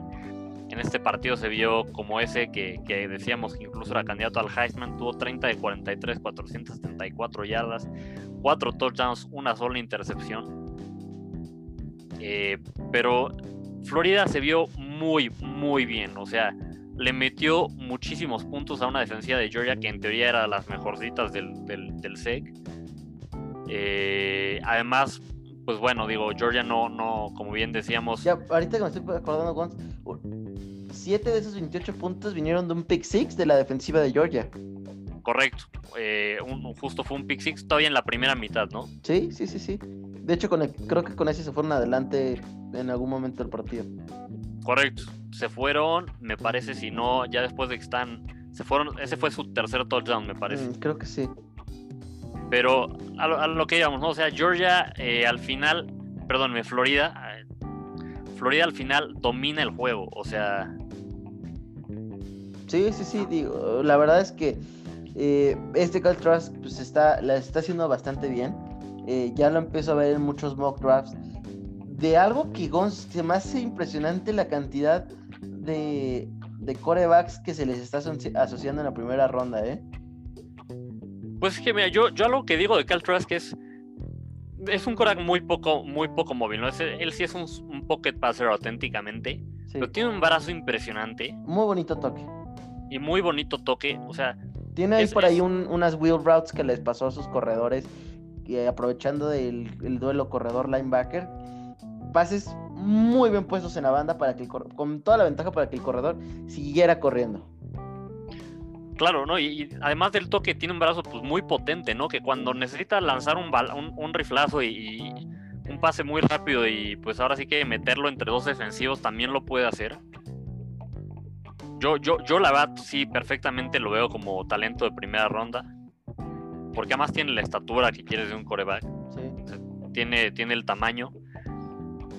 En este partido se vio como ese que, decíamos que incluso era candidato al Heisman. Tuvo 30 de 43, 474 yardas, 4 touchdowns, una sola intercepción. Eh, pero Florida se vio muy, muy bien. O sea, le metió muchísimos puntos a una defensiva de Georgia que en teoría era las mejorcitas del, del, SEC. Eh, además, pues bueno, digo, Georgia no, no, como bien decíamos. Ya, ahorita que me estoy acordando, Gonz, 7 de esos 28 puntos vinieron de un pick six de la defensiva de Georgia. Correcto. Eh, un, justo fue un pick six todavía en la primera mitad, ¿no? Sí, sí, sí, sí. De hecho, con creo que con ese se fueron adelante en algún momento del partido. Correcto. Se fueron, me parece, si no, ya después de que están. Se fueron. Ese fue su tercer touchdown, me parece. Mm, creo que sí. Pero a lo, que íbamos, ¿no? O sea, Georgia eh, al final. Perdónme, Florida. Eh, Florida al final domina el juego. O sea. Sí, sí, sí. Digo, la verdad es que eh, este Cal Trust pues está, la está haciendo bastante bien. ya lo empiezo a ver en muchos mock drafts de algo que se me hace impresionante la cantidad de, de corebacks que se les está asociando en la primera ronda, ¿eh? Pues es que mira, yo, yo algo que digo de Cal Trask es es un coreback muy poco, muy poco móvil, ¿no? él sí es un, pocket passer auténticamente, pero tiene un brazo impresionante. Muy bonito toque. Y muy bonito toque, o sea... Tiene ahí por ahí unas wheel routes que les pasó a sus corredores, y aprovechando del el duelo corredor-linebacker, pases muy bien puestos en la banda para que con toda la ventaja para que el corredor siguiera corriendo. Claro, ¿no? Y, además del toque tiene un brazo pues muy potente, ¿no? Que cuando necesita lanzar un, un, riflazo y, un pase muy rápido y pues ahora sí que meterlo entre dos defensivos también lo puede hacer. Yo, yo, yo la verdad sí perfectamente lo veo como talento de primera ronda. Porque además tiene la estatura que quieres de un coreback. Tiene, tiene el tamaño.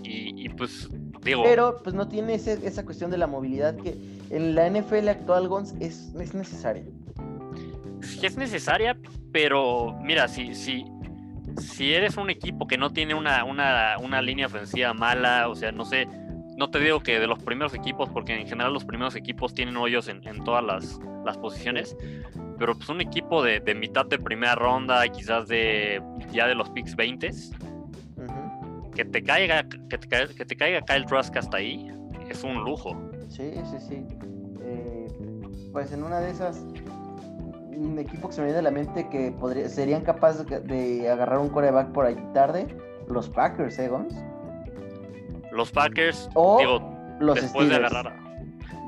Y, pues digo. Pero pues no tiene esa cuestión de la movilidad que en la NFL actual, Gons, es, es necesaria. Es necesaria, pero mira, si, si, si eres un equipo que no tiene una, una, línea ofensiva mala, o sea, no sé, no te digo que de los primeros equipos, porque en general los primeros equipos tienen hoyos en, todas las, las, posiciones, pero pues un equipo de, de, mitad de primera ronda, quizás de ya de los picks 20, que te caiga, que te, caiga, que te caiga Kyle Trask hasta ahí, es un lujo. Sí, sí, sí. Eh, pues en una de esas, un equipo que se me viene a la mente que podría, serían capaces de agarrar un coreback por ahí tarde, los Packers, ¿eh, Gons? Los Packers, o digo, los después de agarrar.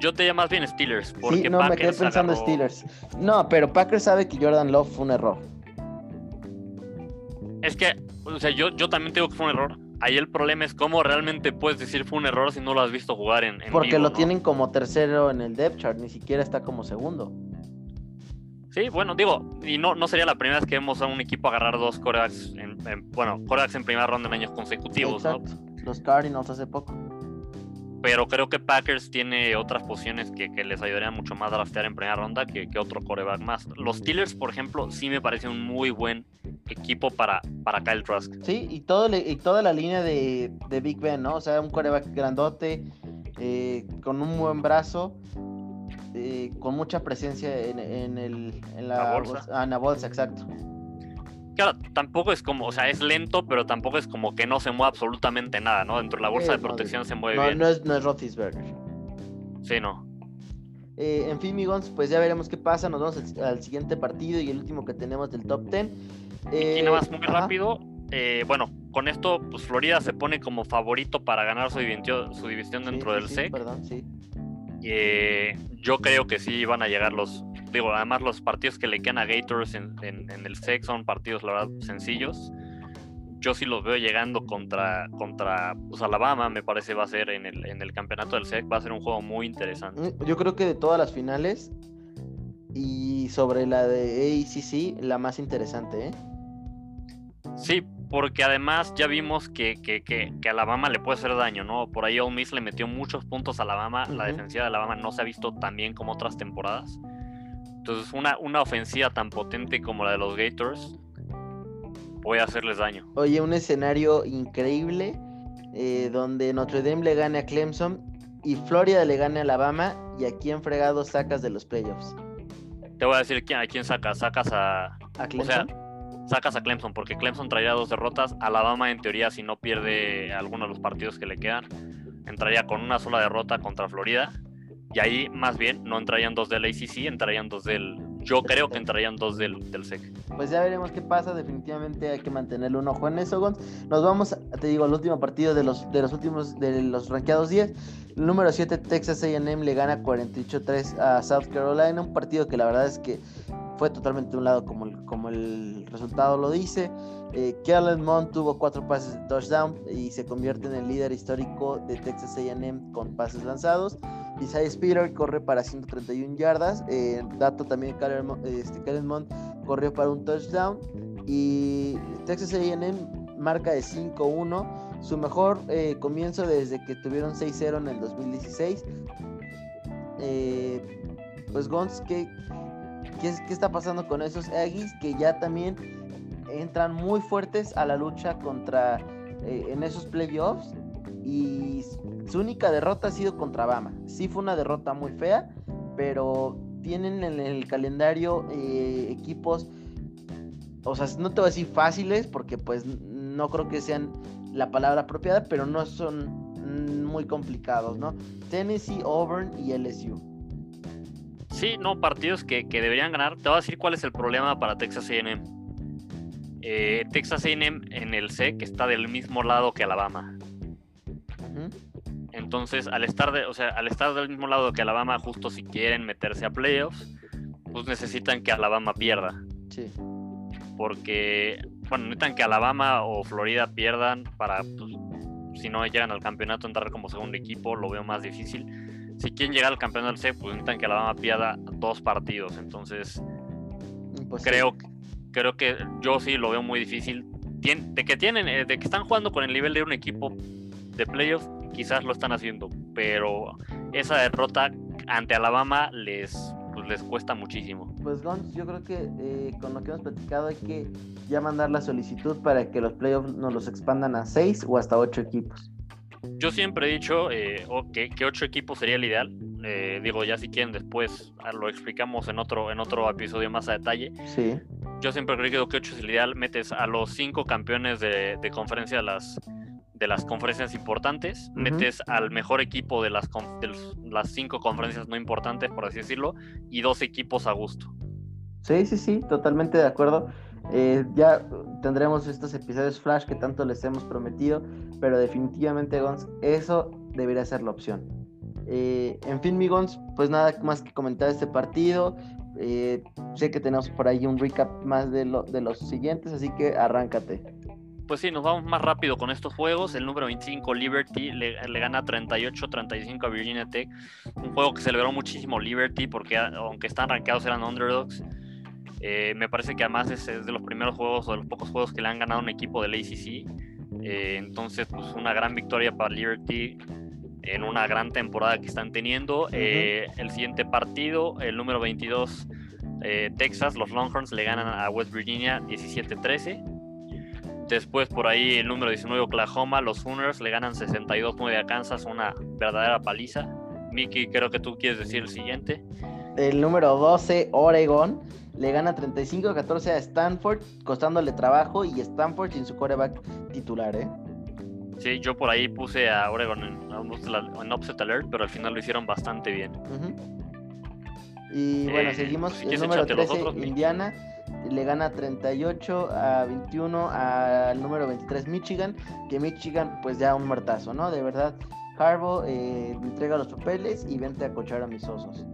Yo te llamo más bien Steelers. Porque sí, no, me quedé pensando Steelers. No, pero Packers sabe que Jordan Love fue un error. Es que, o sea, yo, yo también tengo que fue un error ahí el problema es cómo realmente puedes decir fue un error si no lo has visto jugar en, Porque lo tienen como tercero en el depth chart, ni siquiera está como segundo. Sí, bueno, digo, y no, no sería la primera vez que vemos a un equipo agarrar dos corebacks, en, bueno, corebacks en primera ronda en años consecutivos, Los Cardinals hace poco pero creo que Packers tiene otras posiciones que, les ayudarían mucho más a draftear en primera ronda que, otro coreback más. Los Steelers, por ejemplo, sí me parece un muy buen equipo para, para Kyle Trask. Sí, y, todo y toda la línea de, Big Ben, ¿no? O sea, un coreback grandote, eh, con un buen brazo, eh, con mucha presencia en, el, en la, bolsa. Ah, en la bolsa, exacto. Claro, tampoco es como, o sea, es lento, pero tampoco es como que no se mueve absolutamente nada, ¿no? Dentro de la bolsa de protección se mueve bien. No es, no es Roethlisberger. Sí, no. Eh, en fin, Migons, pues ya veremos qué pasa. Nos vamos al, siguiente partido y el último que tenemos del top 10. y nada más muy rápido. Eh, bueno, con esto, pues Florida se pone como favorito para ganar su división, su división dentro del SEC. Perdón, sí. Eh, yo creo que sí van a llegar los, digo, además los partidos que le quedan a Gators en, el SEC son partidos, la verdad, sencillos. yo sí los veo llegando contra, contra pues, Alabama, me parece va a ser en el, en el campeonato del SEC, va a ser un juego muy interesante. Mm, yo creo que de todas las finales y sobre la de ACC, la más interesante, ¿eh? Sí, porque además ya vimos que, que, que, que, Alabama le puede hacer daño, ¿no? Por ahí Ole Miss le metió muchos puntos a Alabama, la defensiva de Alabama no se ha visto tan bien como otras temporadas. Entonces una, una ofensiva tan potente como la de los Gators puede hacerles daño. Oye, un escenario increíble eh, donde Notre Dame le gane a Clemson y Florida le gane a Alabama y a quién fregado sacas de los playoffs. Te voy a decir a quién sacas, sacas a... ¿A Clemson? O sea, sacas a Clemson porque Clemson traería dos derrotas, Alabama en teoría si no pierde alguno de los partidos que le quedan, entraría con una sola derrota contra Florida y ahí más bien no entrarían dos del ACC, entrarían dos del, yo creo que entrarían dos del, del SEC. Pues ya veremos qué pasa. Definitivamente hay que mantenerle un ojo en eso, Gons. Nos vamos, te digo, al último partido de los, de los últimos, de los rankeados 10. El número 7, Texas AM, le gana 48-3 a South Carolina. Un partido que la verdad es que fue totalmente un lado como el, como el resultado lo dice. Eh, Kellen Mond tuvo cuatro pases de touchdown y se convierte en el líder histórico de Texas AM con pases lanzados. Isaiah Speeder corre para 131 yardas. Eh, dato también, Kellen este, corrió para un touchdown. Y Texas AM marca de 5-1. Su mejor eh, comienzo desde que tuvieron 6-0 en el 2016. Eh, pues Gons, ¿qué, ¿qué, ¿qué, está pasando con esos Aggies que ya también entran muy fuertes a la lucha contra en esos playoffs? Y su única derrota ha sido contra Bama. Sí fue una derrota muy fea, pero tienen en el calendario eh, equipos, o sea, no te voy a decir fáciles, porque pues no creo que sean la palabra apropiada, pero no son muy complicados, ¿no? Tennessee, Auburn y LSU. Sí, no, partidos que, deberían ganar. Te voy a decir cuál es el problema para Texas AM. Eh, Texas AM en el C, que está del mismo lado que Alabama. Entonces, al estar, de, o sea, al estar del mismo lado que Alabama, justo si quieren meterse a playoffs, pues necesitan que Alabama pierda. Sí. Porque, bueno, necesitan que Alabama o Florida pierdan para, pues, si no llegan al campeonato, entrar como segundo equipo, lo veo más difícil. Si quieren llegar al campeonato del C, pues necesitan que Alabama pierda dos partidos. Entonces, creo, creo que yo sí lo veo muy difícil. De que tienen, eh, de que están jugando con el nivel de un equipo de playoffs, quizás lo están haciendo, pero esa derrota ante Alabama les, pues, les cuesta muchísimo. Pues Gons, yo creo que eh, con lo que hemos platicado hay que ya mandar la solicitud para que los playoffs nos los expandan a seis o hasta ocho equipos. Yo siempre he dicho eh, que ocho equipos sería el ideal. Eh, digo, ya si quieren después ah, lo explicamos en otro, en otro episodio más a detalle. Sí. Yo siempre creo que ocho es el ideal. Metes a los cinco campeones de, de conferencia las de las conferencias importantes, metes al mejor equipo de las, las cinco conferencias no importantes, por así decirlo, y dos equipos a gusto. Sí, sí, sí, totalmente de acuerdo. Eh, ya tendremos estos episodios flash que tanto les hemos prometido, pero definitivamente, Gons, eso debería ser la opción. Eh, en fin, mi Gons, pues nada más que comentar este partido. Eh, sé que tenemos por ahí un recap más de, lo, de los siguientes, así que arráncate pues sí, nos vamos más rápido con estos juegos. El número 25, Liberty, le, gana 38-35 a Virginia Tech. Un juego que celebró muchísimo Liberty porque aunque están rankeados eran underdogs. Eh, me parece que además es, de los primeros juegos o de los pocos juegos que le han ganado un equipo del ACC. Eh, entonces, pues una gran victoria para Liberty en una gran temporada que están teniendo. Eh, el siguiente partido, el número 22, Texas, los Longhorns le ganan a West Virginia 17-13. Después por ahí el número 19 Oklahoma, los Sooners le ganan 62-9 a Kansas, una verdadera paliza. Miki, creo que tú quieres decir el siguiente. El número 12 Oregon le gana 35-14 a Stanford, costándole trabajo y Stanford sin su coreback titular, ¿eh? Sí, yo por ahí puse a Oregon en, Upset Alert, pero al final lo hicieron bastante bien. Y bueno, eh, seguimos. Pues, el número 13, Indiana le gana 38 a 21 al número 23 Michigan, que Michigan pues ya un muertazo, ¿no? De verdad, Harbaugh eh, entrega los papeles y vente a cochar a mis osos.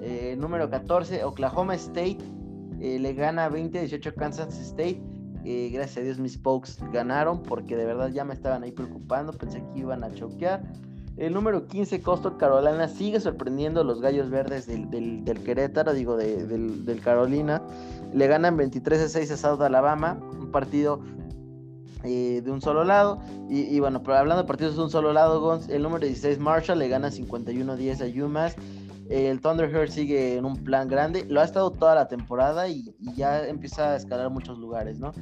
Eh, número 14, Oklahoma State eh, le gana 20 a 18 Kansas State. Eh, gracias a Dios mis Pokes ganaron porque de verdad ya me estaban ahí preocupando. Pensé que iban a choquear. El número 15, Coastal Carolina, sigue sorprendiendo a los gallos verdes del, del, Querétaro, digo, del, del, Carolina. Le ganan 23 a 6 a South Alabama, un partido eh, de un solo lado. Y, bueno, pero hablando de partidos de un solo lado, el número 16, Marshall, le gana 51 a 10 a UMass. El Thunderheart sigue en un plan grande. Lo ha estado toda la temporada y, ya empieza a escalar muchos lugares, ¿no?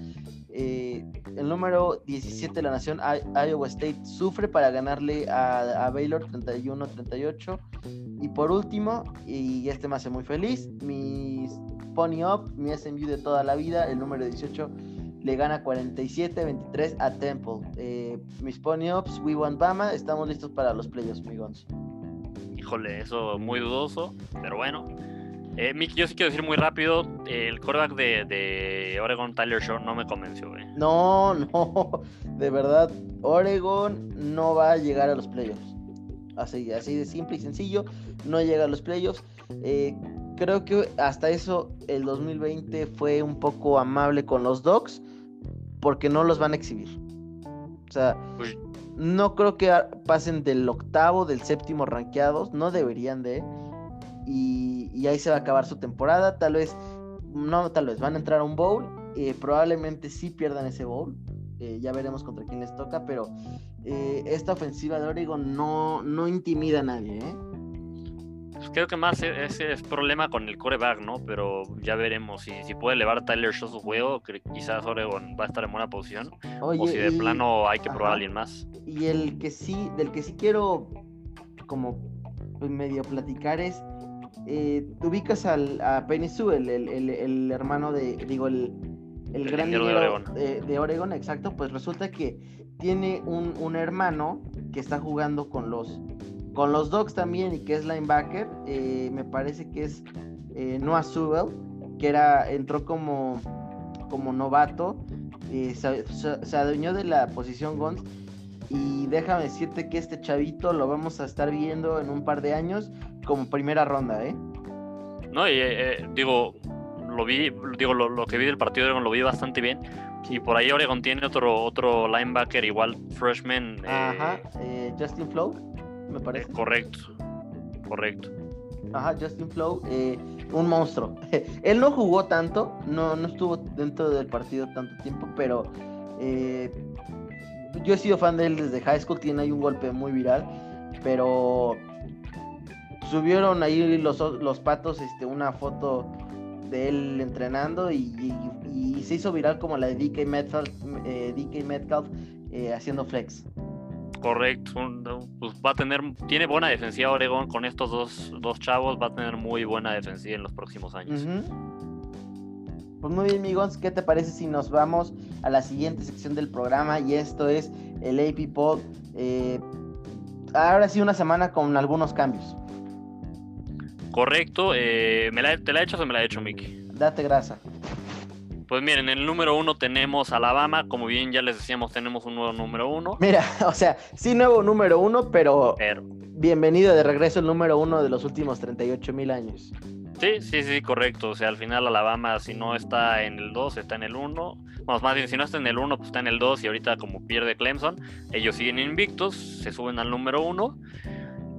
Eh, el número 17 de la nación, Iowa State, sufre para ganarle a, Baylor 31-38. Y por último, y este me hace muy feliz, mi Pony Up, mi SMU de toda la vida, el número 18, le gana 47-23 a Temple. Eh, mis Pony Ups, We Want Bama, estamos listos para los playoffs, amigos híjole, eso muy dudoso, pero bueno. Eh, Mick, yo sí quiero decir muy rápido, el quarterback de, Oregon, Tyler Shore, no me convenció. Eh. No, no, [LAUGHS] de verdad, Oregon no va a llegar a los playoffs. Así, así de simple y sencillo, no llega a los playoffs. Eh, creo que hasta eso el 2020 fue un poco amable con los Dogs porque no los van a exhibir. O sea, no creo que pasen del octavo, del séptimo rankeados, no deberían de. Y, ahí se va a acabar su temporada. Tal vez, no, tal vez van a entrar a un bowl. Eh, probablemente sí pierdan ese bowl. Eh, ya veremos contra quién les toca, pero eh, esta ofensiva de Oregon no, no intimida a nadie. ¿eh? Pues creo que más e-, ese es problema con el coreback, ¿no? Pero ya veremos si, si puede elevar Tyler Shaw su juego, quizás Oregon va a estar en buena posición. o si de plano hay que probar a alguien más. Y el que sí, del que sí quiero como medio platicar es, eh, ubicas al, a Penny Sue, el, el, hermano de, digo, el, el, gran de Oregon. De, Oregon, exacto, pues resulta que tiene un, un hermano que está jugando con los con los Dogs también y que es linebacker, eh, me parece que es eh, Noah Subel, que era, entró como, como novato, eh, se, adueñó de la posición Gons y déjame decirte que este chavito lo vamos a estar viendo en un par de años como primera ronda, ¿eh? No, y digo, lo vi, digo, lo, que vi del partido de Oregon lo vi bastante bien. Y por ahí Oregon tiene otro, otro linebacker igual, freshman. Ajá, Justin Flow me parece. correcto, correcto. Ajá, Justin Flow, eh, un monstruo. [LAUGHS] Él no jugó tanto, no, no estuvo dentro del partido tanto tiempo, pero eh, yo he sido fan de él desde high school, tiene ahí un golpe muy viral, pero subieron ahí los, los patos este, una foto de él entrenando y, se hizo viral como la de DK Metcalf, eh, DK Metcalf haciendo flex. Correcto, pues va a tener, tiene buena defensiva Oregón con estos dos, chavos, va a tener muy buena defensiva en los próximos años. Pues muy bien, amigos, ¿qué te parece si nos vamos a la siguiente sección del programa? Y esto es el AP Pod. Eh, ahora sí, una semana con algunos cambios. Correcto, eh, ¿me la, ¿te la he hecho o me la he hecho, Mickey? Date grasa. Pues miren, en el número uno tenemos Alabama, como bien ya les decíamos, tenemos un nuevo número uno. Mira, [LAUGHS] o sea, sí nuevo número uno, pero, bienvenido de regreso el número uno de los últimos 38 mil años. Sí, sí, sí, correcto. O sea, al final Alabama, si no está en el 2, está en el 1. Vamos, más bien, si no está en el 1, pues está en el 2 y ahorita como pierde Clemson, ellos siguen invictos, se suben al número 1.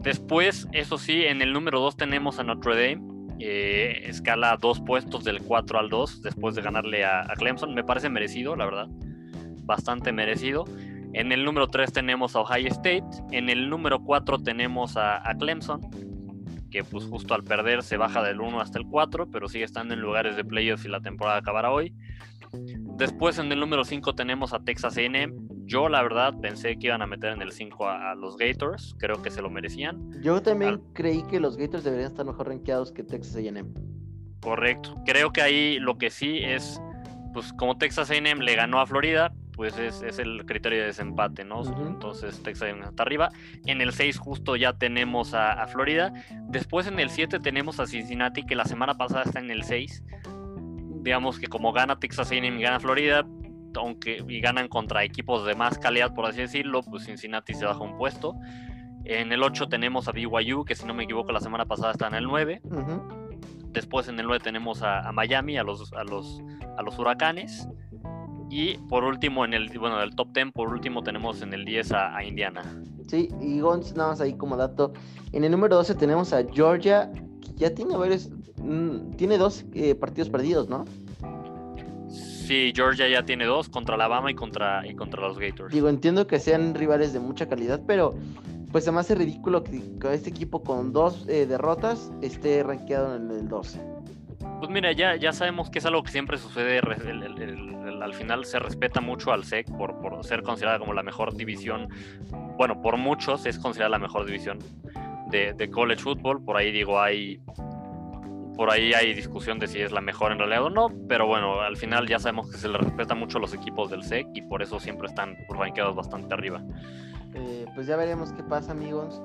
Después, eso sí, en el número 2 tenemos a Notre Dame, eh, escala dos puestos del 4 al 2 después de ganarle a, Clemson. Me parece merecido, la verdad. Bastante merecido. En el número 3 tenemos a Ohio State. En el número 4 tenemos a, Clemson, que pues justo al perder se baja del 1 hasta el 4, pero sigue estando en lugares de playoffs y la temporada acabará hoy. Después en el número 5 tenemos a Texas AM. Yo la verdad pensé que iban a meter en el 5 a, los Gators, creo que se lo merecían. Yo también creí que los Gators deberían estar mejor rankeados que Texas AM. Correcto, creo que ahí lo que sí es, pues como Texas AM le ganó a Florida, pues es, el criterio de desempate, ¿no? Entonces Texas AM está arriba. En el 6 justo ya tenemos a, a Florida. Después en el 7 tenemos a Cincinnati, que la semana pasada está en el 6 digamos que como gana Texas A&M y gana Florida, aunque y ganan contra equipos de más calidad, por así decirlo, pues Cincinnati se baja un puesto. En el 8 tenemos a BYU, que si no me equivoco la semana pasada está en el 9. Después en el 9 tenemos a, Miami, a los, a, los, a los huracanes. Y por último, en el, bueno, del top 10, por último tenemos en el 10 a, Indiana. Sí, y Gons, nada más ahí como dato. En el número 12 tenemos a Georgia, que ya tiene varios, mm, tiene dos eh, partidos perdidos, ¿no? Sí, Georgia ya tiene dos contra Alabama y contra, y contra los Gators. Digo, entiendo que sean rivales de mucha calidad, pero pues se me hace ridículo que, este equipo con dos eh, derrotas esté rankeado en el 12. Pues mira, ya, ya sabemos que es algo que siempre sucede. al final se respeta mucho al SEC por, por ser considerada como la mejor división. Bueno, por muchos es considerada la mejor división de, de college football. Por ahí digo, hay por ahí hay discusión de si es la mejor en realidad o no, pero bueno, al final ya sabemos que se le respeta mucho los equipos del SEC y por eso siempre están rankeados bastante arriba. Eh, pues ya veremos qué pasa, amigos.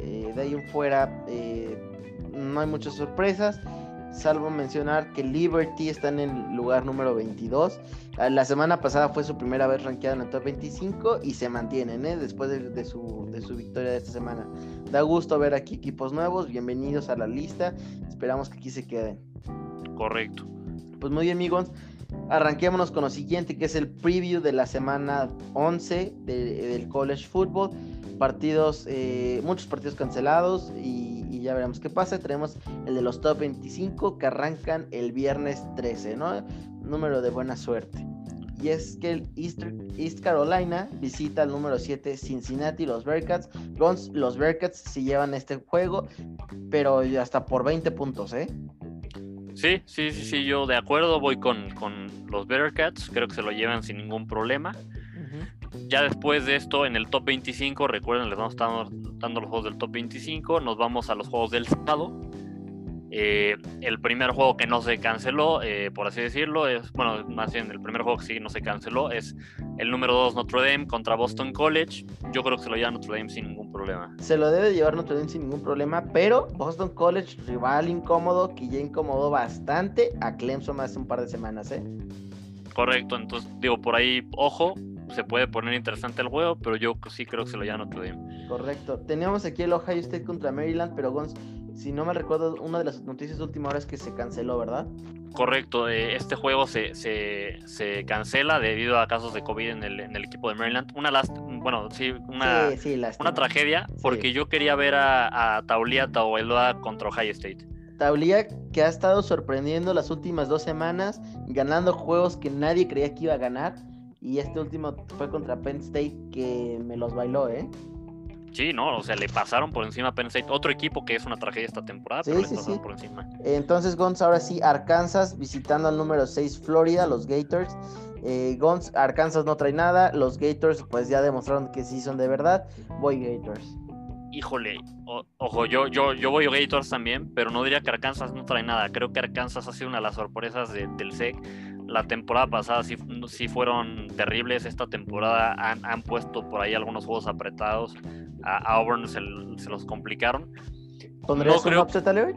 Eh, de ahí en fuera, eh, no hay muchas sorpresas, salvo mencionar que Liberty está en el lugar número 22. Ah, la semana pasada fue su primera vez rankeada en el top 25 y se mantienen después de, su, de su victoria de esta semana. Da gusto ver aquí equipos nuevos, bienvenidos a la lista, esperamos que aquí se queden. Correcto. Pues muy bien, amigos. Arranquémonos con lo siguiente, que es el preview de la semana 11 del college football. Partidos, eh, muchos partidos cancelados y, ya veremos qué pasa. Tenemos el de los top 25 que arrancan el viernes 13, ¿no? Número de buena suerte. Y es que el East, Carolina visita el número 7 Cincinnati, los Bearcats. Los Bearcats si llevan este juego, pero hasta por 20 puntos, ¿eh? Sí, sí, sí, sí, yo de acuerdo, voy con, los Better Cats, creo que se lo llevan sin ningún problema. Ya después de esto, en el top 25, recuerden, les vamos a estar dando los juegos del top 25, nos vamos a los juegos del sábado. Eh, el primer juego que no se canceló, eh, por así decirlo, es, bueno, más bien el primer juego que sí no se canceló es el número 2 Notre Dame contra Boston College. Yo creo que se lo lleva Notre Dame sin ningún problema. Se lo debe llevar Notre Dame sin ningún problema, pero Boston College, rival incómodo, que ya incomodó bastante a Clemson hace un par de semanas, ¿eh? Correcto, entonces digo, por ahí, ojo, se puede poner interesante el juego, pero yo sí creo que se lo lleva Notre Dame. Correcto. Teníamos aquí el Ohio State contra Maryland, pero Gonz si no me recuerdo, una de las noticias de última hora es que se canceló, ¿verdad? Correcto, eh, este juego se, se, cancela debido a casos de COVID en el, en el equipo de Maryland. Una last, bueno, sí, una, una tragedia, porque yo quería ver a, a Taulia contra Ohio State. Taulia que ha estado sorprendiendo las últimas dos semanas, ganando juegos que nadie creía que iba a ganar. Y este último fue contra Penn State que me los bailó, ¿eh? Sí, no, o sea, le pasaron por encima a Penn State, otro equipo que es una tragedia esta temporada, pero le pasaron por encima. Entonces, Gonz, ahora sí, Arkansas visitando al número 6 Florida, los Gators. Eh, Gonz, Arkansas no trae nada, los Gators pues ya demostraron que sí son de verdad. Voy Gators. Híjole, ojo, yo, yo, yo voy Gators también, pero no diría que Arkansas no trae nada. Creo que Arkansas ha sido una de las sorpresas del SEC la temporada pasada sí, sí, fueron terribles. Esta temporada han, han, puesto por ahí algunos juegos apretados a Auburn se, los complicaron. ¿Pondrías un upset alert?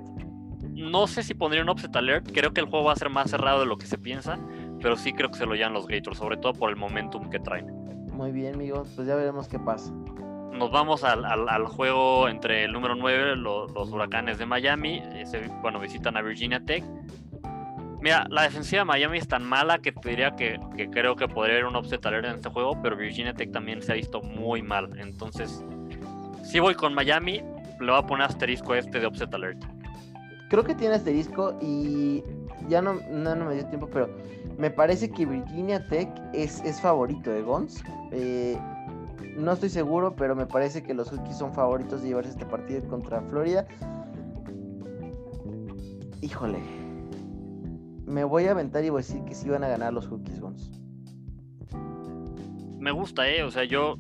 No sé si pondría un upset alert. Creo que el juego va a ser más cerrado de lo que se piensa. Pero sí creo que se lo llevan los Gators, sobre todo por el momentum que traen. Muy bien, amigos. Pues ya veremos qué pasa. Nos vamos al, al, juego entre el número 9, los, Huracanes de Miami. bueno, visitan a Virginia Tech. Mira, la defensiva de Miami es tan mala que te diría que, creo que podría haber un upset alert en este juego, pero Virginia Tech también se ha visto muy mal. Entonces, si voy con Miami, le voy a poner asterisco este de Upset Alert. Creo que tiene asterisco y ya no, no, me dio tiempo, pero me parece que Virginia Tech es, es favorito de Gons. Eh, no estoy seguro, pero me parece que los Hokies son favoritos de llevarse este partido contra Florida. Híjole. Me voy a aventar y voy a decir que sí van a ganar los Hokies, Gons. Me gusta, eh. O sea, yo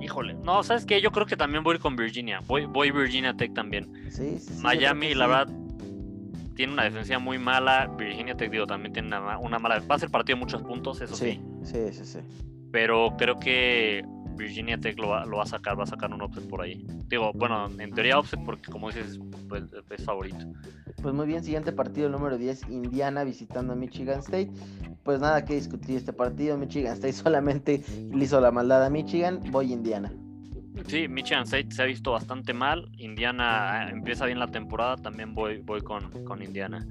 Híjole, no, ¿sabes qué? Yo creo que también voy con Virginia. Voy, voy Virginia Tech también. Sí, sí, Miami, la verdad, tiene una defensa muy mala. Virginia Tech, digo, también tiene una, mala. Va a ser partido de muchos puntos, eso sí. Sí, sí, sí. Pero creo que Virginia Tech lo va, lo va a sacar, va a sacar un offset por ahí. Digo, bueno, en teoría offset porque como dices, pues, es favorito. Pues muy bien, siguiente partido número 10, Indiana visitando a Michigan State. Pues nada que discutir este partido, Michigan State [LAUGHS] solamente le hizo la maldad a Michigan, voy Indiana. Sí, Michigan State se ha visto bastante mal, Indiana eh, empieza bien la temporada, también voy, voy con, con Indiana.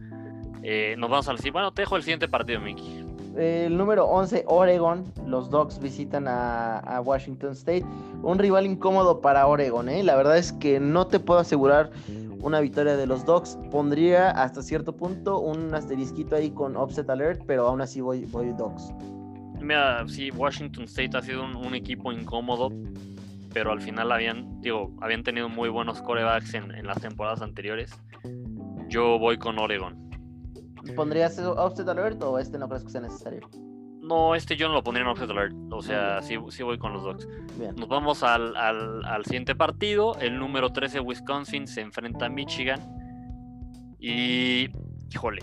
Eh, nos vamos al bueno, te dejo el siguiente partido, Miki. El número 11, Oregon. Los Dogs visitan a, Washington State. Un rival incómodo para Oregon, ¿eh? La verdad es que no te puedo asegurar una victoria de los Dogs. Pondría hasta cierto punto un asterisquito ahí con Offset Alert, pero aún así voy, voy Dogs. Mira, sí, Washington State ha sido un, equipo incómodo, pero al final habían, digo, habían tenido muy buenos corebacks en las temporadas anteriores. Yo voy con Oregon. ¿Pondrías Offset Alert o este no crees que sea necesario? No, este yo no lo pondría en Offset Alert. O sea, sí, sí voy con los Dogs. Nos vamos al, al, siguiente partido. El número 13, Wisconsin, se enfrenta a Michigan. Y, híjole,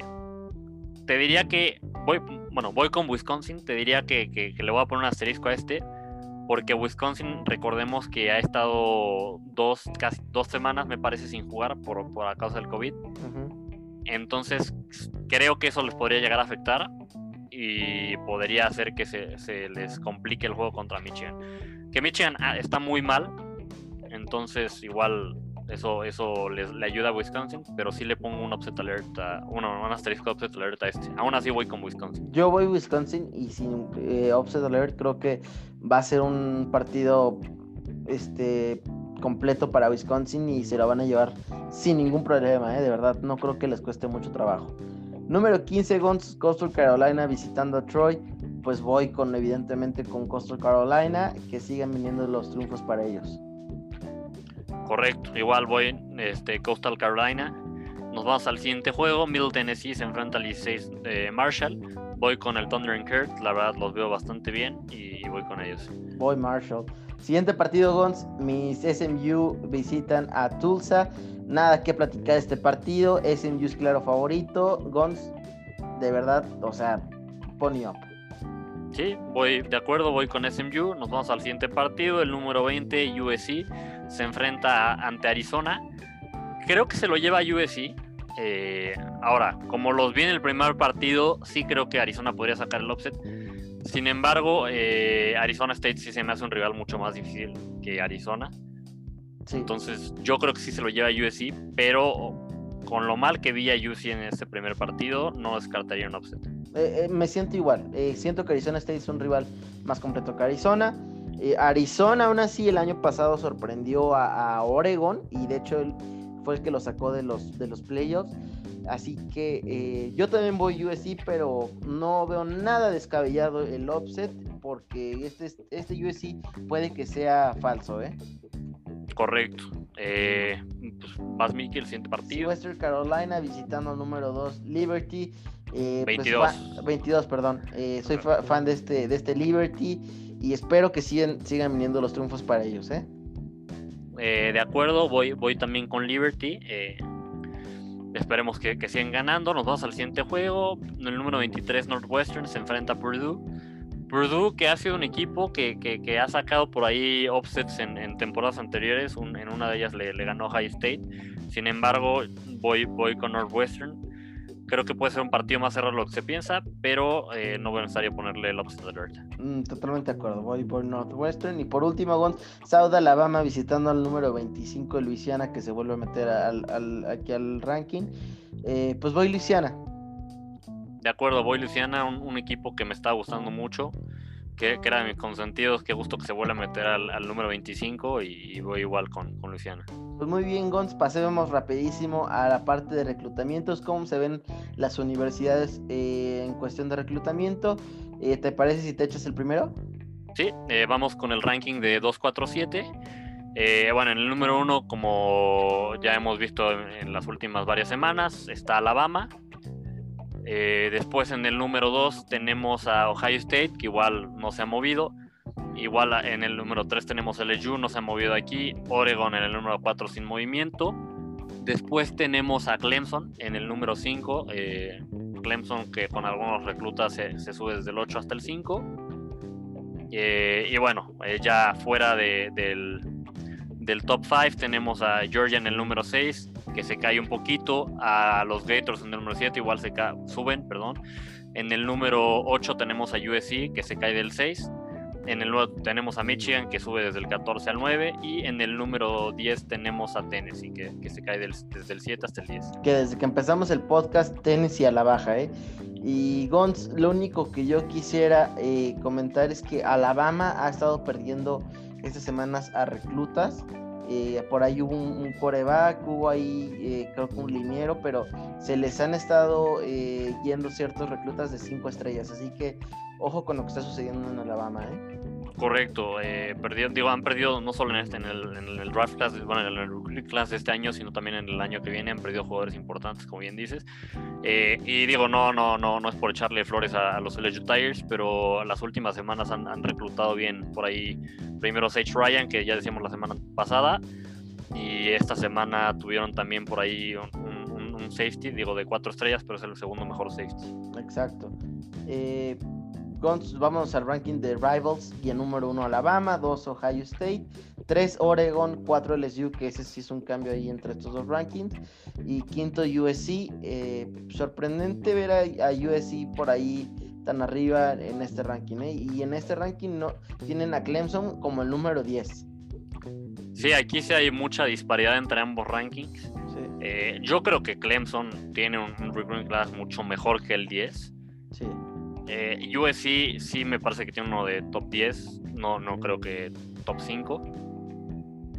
te diría que voy, bueno, voy con Wisconsin. Te diría que, que, le voy a poner un asterisco a este. Porque Wisconsin, recordemos que ha estado dos, casi dos semanas, me parece, sin jugar por, por a causa del COVID. Entonces, creo que eso les podría llegar a afectar y podría hacer que se, les complique el juego contra Michigan. Que Michigan ah, está muy mal, entonces igual eso, eso les, le ayuda a Wisconsin, pero sí le pongo un upset alert, a, un asterisco upset alert a este. Aún así voy con Wisconsin. Yo voy Wisconsin y sin eh, upset alert creo que va a ser un partido este completo para Wisconsin y se lo van a llevar sin ningún problema, ¿eh? de verdad, no creo que les cueste mucho trabajo. Número 15, Coastal Carolina visitando a Troy. Pues voy con, evidentemente, con Coastal Carolina, que sigan viniendo los triunfos para ellos. Correcto, igual voy este, Coastal Carolina. Nos vamos al siguiente juego. Middle Tennessee se enfrenta al 16 de Marshall. Voy con el Thunder and Kurt, la verdad los veo bastante bien y voy con ellos. Voy Marshall. Siguiente partido, Gons. Mis SMU visitan a Tulsa. Nada que platicar de este partido. SMU es claro favorito. Gons, de verdad, o sea, pony up. Sí, voy de acuerdo, voy con SMU. Nos vamos al siguiente partido. El número 20, USC, se enfrenta ante Arizona. Creo que se lo lleva USC. Eh, ahora, como los vi en el primer partido, sí creo que Arizona podría sacar el offset. Sin embargo, eh, Arizona State sí se me hace un rival mucho más difícil que Arizona. Entonces, yo creo que sí se lo lleva a USC, pero con lo mal que vi a USC en este primer partido, no descartaría un upset. Eh, eh, me siento igual. siento que Arizona State es un rival más completo que Arizona. Arizona, aún así, el año pasado sorprendió a, a Oregon y de hecho fue el que lo sacó de los, de los playoffs. Así que eh, yo también voy USC, pero no veo nada descabellado el offset porque este, este USC puede que sea falso, ¿eh? Correcto. Eh, pues, más el siguiente partido. Western Carolina visitando número 2 Liberty. 22. Eh, 22, pues, perdón. Eh, soy fan de este, de este Liberty y espero que sigan, sigan viniendo los triunfos para ellos, ¿eh? De acuerdo, voy, voy también con Liberty. Esperemos que, sigan ganando. Nos vamos al siguiente juego. El número 23, Northwestern se enfrenta a Purdue. Purdue, que ha sido un equipo que, ha sacado por ahí offsets en, temporadas anteriores. en una de ellas le, ganó High State. Sin embargo, voy, voy con Northwestern. Creo que puede ser un partido más cerrado de lo que se piensa, pero eh, no voy necesario ponerle el upset alert. Mm, totalmente de acuerdo. Voy por Northwestern. Y por último, Gon, South Alabama visitando al número 25 de Luisiana, que se vuelve a meter al, aquí al ranking. Eh, pues voy Luisiana. De acuerdo, voy Luisiana, un, equipo que me está gustando mucho que, era de mis consentidos. Qué gusto que se vuelva a meter al, número 25 y, voy igual con, con, Luisiana. Pues muy bien, Gons, pasemos rapidísimo a la parte de reclutamientos, cómo se ven las universidades eh, en cuestión de reclutamiento. Eh, ¿Te parece si te echas el primero? Sí, eh, vamos con el ranking de 247. bueno, en el número uno, como ya hemos visto en las últimas varias semanas, está Alabama. Eh, después en el número 2 tenemos a Ohio State, que igual no se ha movido. Igual en el número 3 tenemos LSU, no se ha movido aquí. Oregon en el número 4 sin movimiento. Después tenemos a Clemson en el número 5. Eh, Clemson que con algunos reclutas se, sube desde el 8 hasta el 5. Eh, y bueno, ya fuera del, del top 5 tenemos a Georgia en el número 6, que se cae un poquito, a los Gators en el número 7 igual se suben, perdón. En el número 8 tenemos a USC, que se cae del 6. En el 9 tenemos a Michigan que sube desde el 14 al 9 y en el número 10 tenemos a Tennessee que, que se cae desde el 7 hasta el 10. Que desde que empezamos el podcast Tennessee a la baja, ¿eh? Y Gons, lo único que yo quisiera eh, comentar es que Alabama ha estado perdiendo estas semanas a reclutas. Eh, por ahí hubo un, coreback, hubo ahí eh, creo que un liniero, pero se les han estado yendo ciertos reclutas de cinco estrellas. Así que ojo con lo que está sucediendo en Alabama. ¿eh? Correcto, eh, digo, han perdido no solo en este, en el, draft class, bueno, en el recruiting class de este año, sino también en el año que viene han perdido jugadores importantes, como bien dices. Eh, y digo, no, no, no, no es por echarle flores a, los LSU Tigers, pero las últimas semanas han, reclutado bien por ahí. Primero Sage Ryan, que ya decíamos la semana pasada, y esta semana tuvieron también por ahí un, un safety, digo, de cuatro estrellas, pero es el segundo mejor safety. Exacto. Eh, vamos al ranking de Rivals y en número 1 Alabama, 2 Ohio State, 3 Oregon, 4 LSU, que ese sí es un cambio ahí entre estos dos rankings, y quinto USC. Eh, sorprendente ver a, USC por ahí tan arriba en este ranking, ¿eh? y en este ranking no tienen a Clemson como el número 10. Sí, aquí sí hay mucha disparidad entre ambos rankings. Eh, yo creo que Clemson tiene un, un recruiting class mucho mejor que el 10. Sí. Eh, sí me parece que tiene uno de top 10, no, no creo que top 5.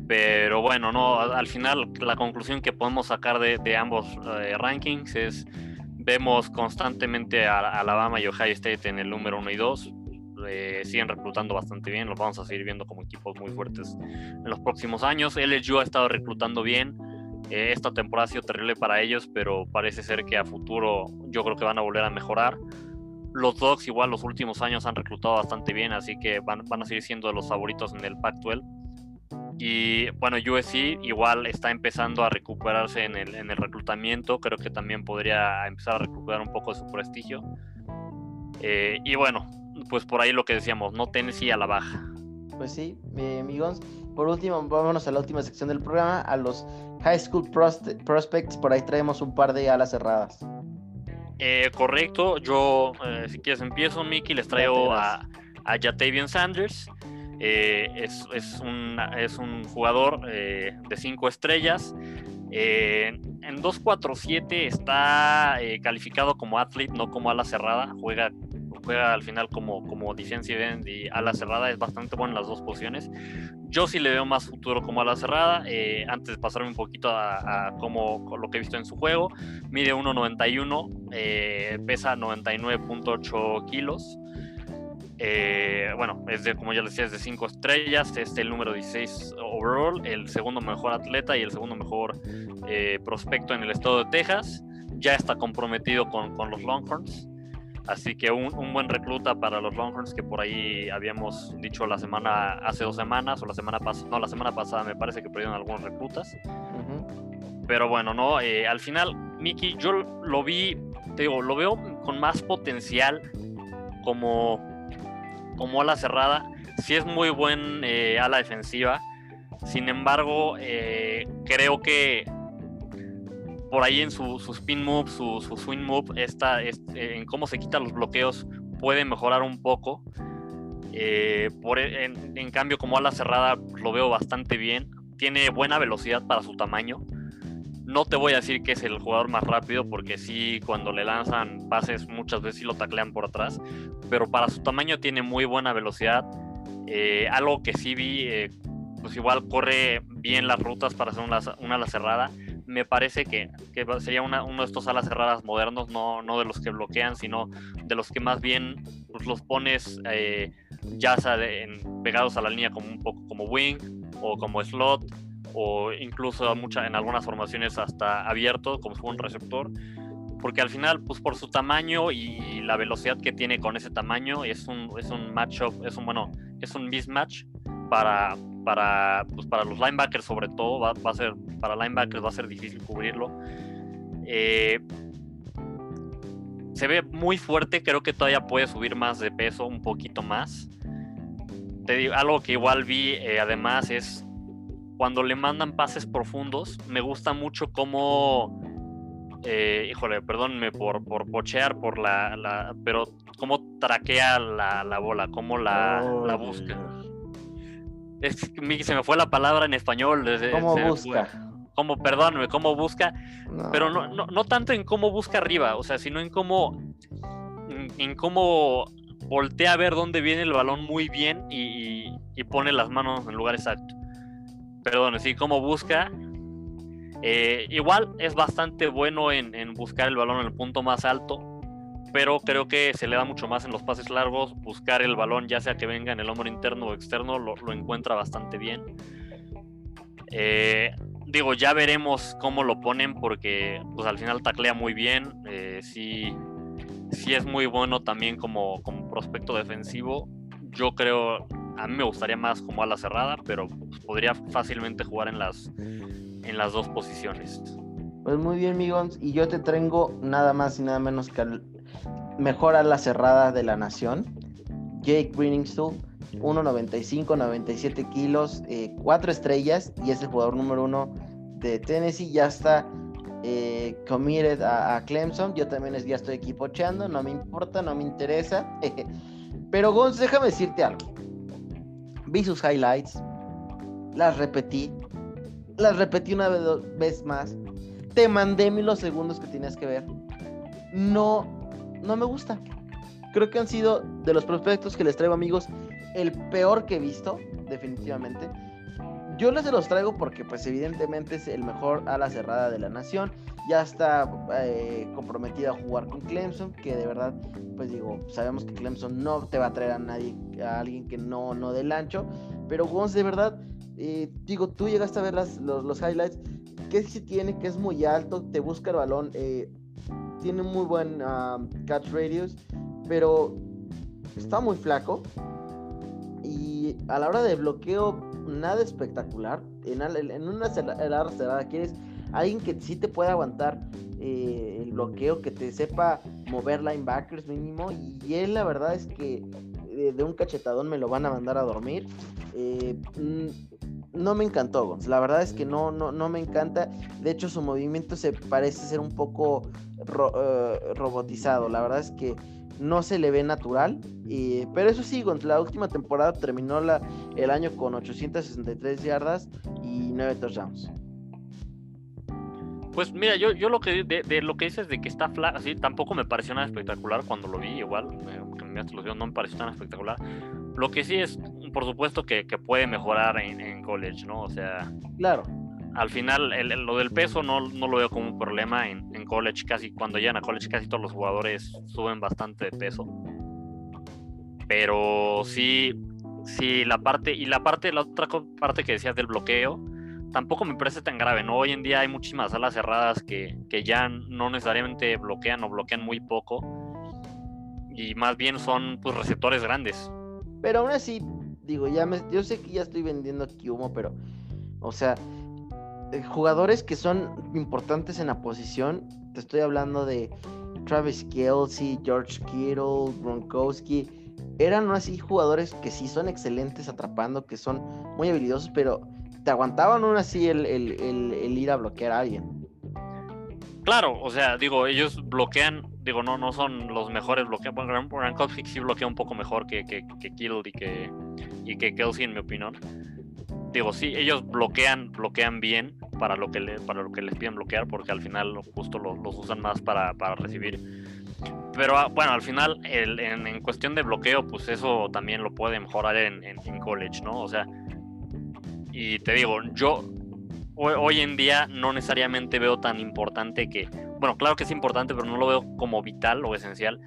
Pero bueno, no, al final la conclusión que podemos sacar de, ambos eh, rankings es, vemos constantemente a, Alabama y Ohio State en el número 1 y 2. Eh, siguen reclutando bastante bien, los vamos a seguir viendo como equipos muy fuertes en los próximos años. LSU ha estado reclutando bien, esta temporada ha sido terrible para ellos, pero parece ser que a futuro yo creo que van a volver a mejorar. Los Dogs igual los últimos años han reclutado bastante bien, así que van, van a seguir siendo los favoritos en el Pac-12. Y bueno, USC igual está empezando a recuperarse en el, en el, reclutamiento, creo que también podría empezar a recuperar un poco de su prestigio. Eh, y bueno, pues por ahí lo que decíamos, no Tennessee a la baja. Pues sí, amigos. Por último, vámonos a la última sección del programa, a los High School Prospects. Por ahí traemos un par de alas cerradas. Eh, correcto, yo eh, si quieres empiezo, Mickey, les traigo a, a Jatavian Sanders. Eh, es, es, un, es, un, jugador de 5 estrellas. en 247 está calificado como athlete, no como ala cerrada. Juega juega al final como, como defensive end y ala cerrada, es bastante bueno en las dos posiciones. Yo sí le veo más futuro como ala cerrada. Eh, antes de pasarme un poquito a, a lo que he visto en su juego, mide 1.91, eh, pesa 99.8 kilos. Eh, bueno, es de, como ya les decía, es de 5 estrellas, es el número 16 overall, el segundo mejor atleta y el segundo mejor prospecto en el estado de Texas. Ya está comprometido con, con los Longhorns. Así que un, buen recluta para los Longhorns que por ahí habíamos dicho la semana, hace dos semanas o la semana pasada, no, la semana pasada me parece que perdieron algunos reclutas. Pero bueno, no, eh, al final, Mickey, yo lo vi, te digo, lo veo con más potencial como, como ala cerrada. Sí es muy buen eh, ala defensiva. Sin embargo, eh, creo que por ahí en su, spin move, su, swing move, está, eh, en cómo se quitan los bloqueos, puede mejorar un poco. Eh, por, e, en, cambio, como ala cerrada, lo veo bastante bien. Tiene buena velocidad para su tamaño. No te voy a decir que es el jugador más rápido, porque sí, cuando le lanzan pases, muchas veces sí lo taclean por atrás. Pero para su tamaño tiene muy buena velocidad. Eh, algo que sí vi, pues igual corre bien las rutas para hacer una, una ala cerrada me parece que, sería uno de estos alas cerradas modernos, no, no, de los que bloquean, sino de los que más bien pues, los pones eh, ya pegados a la línea como un poco como wing o como slot o incluso mucha, en algunas formaciones hasta abierto como un receptor porque al final pues por su tamaño y la velocidad que tiene con ese tamaño es un, es un matchup, es un bueno, es un mismatch para, para, pues para los linebackers sobre todo, va, a ser, para linebackers va a ser difícil cubrirlo. Eh, se ve muy fuerte, creo que todavía puede subir más de peso, un poquito más. Te digo, algo que igual vi eh, además es cuando le mandan pases profundos, me gusta mucho cómo, eh, híjole, perdónenme por, por pochear, por la, la, pero cómo traquea la, la bola, cómo la, Oh, la busca. Es que se me fue la palabra en español. ¿Cómo se busca? fue. Cómo, perdónenme, cómo busca, No. pero no, no, no tanto en cómo busca arriba, o sea, sino en cómo, en, en cómo voltea a ver dónde viene el balón muy bien y, y- y pone las manos en el lugar exacto. Perdón, sí, cómo busca. Eh, igual es bastante bueno en, en buscar el balón en el punto más alto, pero creo que se le da mucho más en los pases largos. Buscar el balón, ya sea que venga en el hombro interno o externo, lo, encuentra bastante bien. Eh, digo, ya veremos cómo lo ponen porque pues al final taclea muy bien. eh, sí, sí es muy bueno también como, como prospecto defensivo. Yo creo, a mí me gustaría más como ala cerrada, pero pues, podría fácilmente jugar en las, en las dos posiciones. Pues muy bien, Migons. Y yo te traigo nada más y nada menos que al mejor a la cerrada de la nación, Jake Greeningstool. 1.95, 97 kilos, 4 estrellas y es el jugador número uno de Tennessee. Ya está eh, committed a, Clemson. Yo también ya estoy aquí pocheando, no me importa, no me interesa. [LAUGHS] Pero Gonz, déjame decirte algo. Vi sus highlights, las repetí, las repetí una vez, más. Te mandé mil los segundos que tenías que ver. No, no me gusta. Creo que han sido de los prospectos que les traigo, amigos, el peor que he visto, definitivamente. Yo les los traigo porque, pues, evidentemente es el mejor ala cerrada de la nación. Ya está eh, comprometido a jugar con Clemson, que de verdad, pues digo, sabemos que Clemson no te va a traer a nadie, a alguien que no, no del ancho. Pero Gonz, de verdad, eh, digo, tú llegaste a ver las, los, los highlights. ¿Qué sí tiene? Que es muy alto, te busca el balón, eh, tiene muy buen catch radius, pero está muy flaco. Y a la hora de bloqueo, nada espectacular. En, una la cerrada quieres alguien que sí te pueda aguantar eh, el bloqueo, que te sepa mover linebackers mínimo. Y él, la verdad es que de un cachetadón me lo van a mandar a dormir. Eh, mm, no me encantó, Gonz. La verdad es que no, no, no me encanta. De hecho, su movimiento se parece ser un poco eh, robotizado. La verdad es que no se le ve natural. pero eso sí, Gonz, la última temporada terminó el año con 863 yardas y 9 touchdowns. Pues mira, yo, yo lo que de, de lo que dices de que está flaco, así tampoco me pareció nada espectacular cuando lo vi, igual, eh, que me videos, no me pareció tan espectacular. Lo que sí es, por supuesto, que, que puede mejorar en, en college, ¿no? O sea, Claro, al final el- el- lo del peso no, no lo veo como un problema en, en college, casi cuando llegan a college casi todos los jugadores suben bastante de peso. Pero sí, sí, la parte, y la parte, la otra parte que decías del bloqueo, tampoco me parece tan grave, ¿no? Hoy en día hay muchísimas alas cerradas que, que ya no necesariamente bloquean o bloquean muy poco. Y más bien son pues receptores grandes. pero aún así, digo, ya me, yo sé que ya estoy vendiendo aquí humo, pero, o sea, eh, jugadores que son importantes en la posición, te estoy hablando de Travis Kelsey, George Kittle, Gronkowski, eran así jugadores que sí son excelentes atrapando, que son muy habilidosos, pero te aguantaban aún así el, el- el- ir a bloquear a alguien. Claro, o sea, digo, ellos bloquean, digo, no, no son los mejores bloquean. Bueno, sí bloquea un poco mejor que, que, que Kittle y que, y que Kelsey, en mi opinión. Digo, sí, ellos bloquean, bloquean bien para lo que para lo que les piden bloquear, porque al final justo lo- los usan más para, para recibir. Pero ah, bueno, al final, el- en, en cuestión de bloqueo, pues eso también lo puede mejorar en, en- en college, ¿no? O sea, y te digo, yo hoy, en día no necesariamente veo tan importante que, bueno, claro que es importante, pero no lo veo como vital o esencial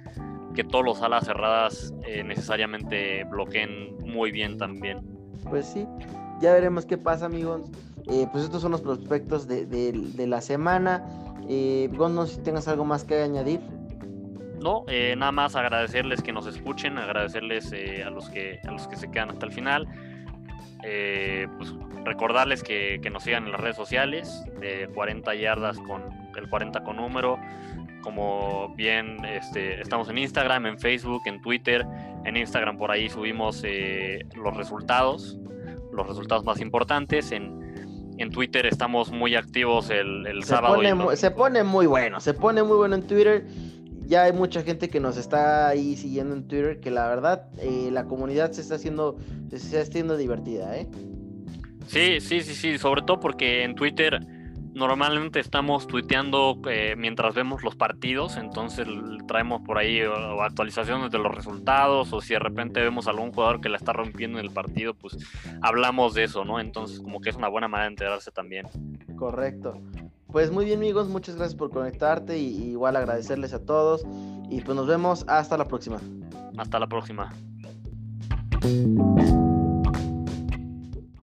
que todos los alas cerradas eh, necesariamente bloqueen muy bien también. Pues sí, ya veremos qué pasa, amigos. Eh, pues estos son los prospectos de, de- de la semana. Eh, Gon, no sé si tengas algo más que añadir. No, eh, nada más agradecerles que nos escuchen, agradecerles eh, a los que a los que se quedan hasta el final. Eh, pues recordarles que, que nos sigan en las redes sociales, de 40 yardas con el 40 con número. Como bien este, estamos en Instagram, en Facebook, en Twitter. En Instagram por ahí subimos eh, los resultados, los resultados más importantes. En, En Twitter estamos muy activos el, el Se sábado. y el se pone muy bueno, se pone muy bueno en Twitter. Ya hay mucha gente que nos está ahí siguiendo en Twitter, que la verdad eh, la comunidad se está haciendo, se está haciendo divertida, ¿eh? Sí, sí, sí, sí, sobre todo porque en Twitter normalmente estamos tuiteando eh, mientras vemos los partidos, entonces traemos por ahí o, actualizaciones de los resultados o si de repente vemos algún jugador que la está rompiendo en el partido, pues hablamos de eso, ¿no? Entonces como que es una buena manera de enterarse también. Correcto. Pues muy bien amigos, muchas gracias por conectarte y, igual agradecerles a todos y pues nos vemos hasta la próxima. Hasta la próxima.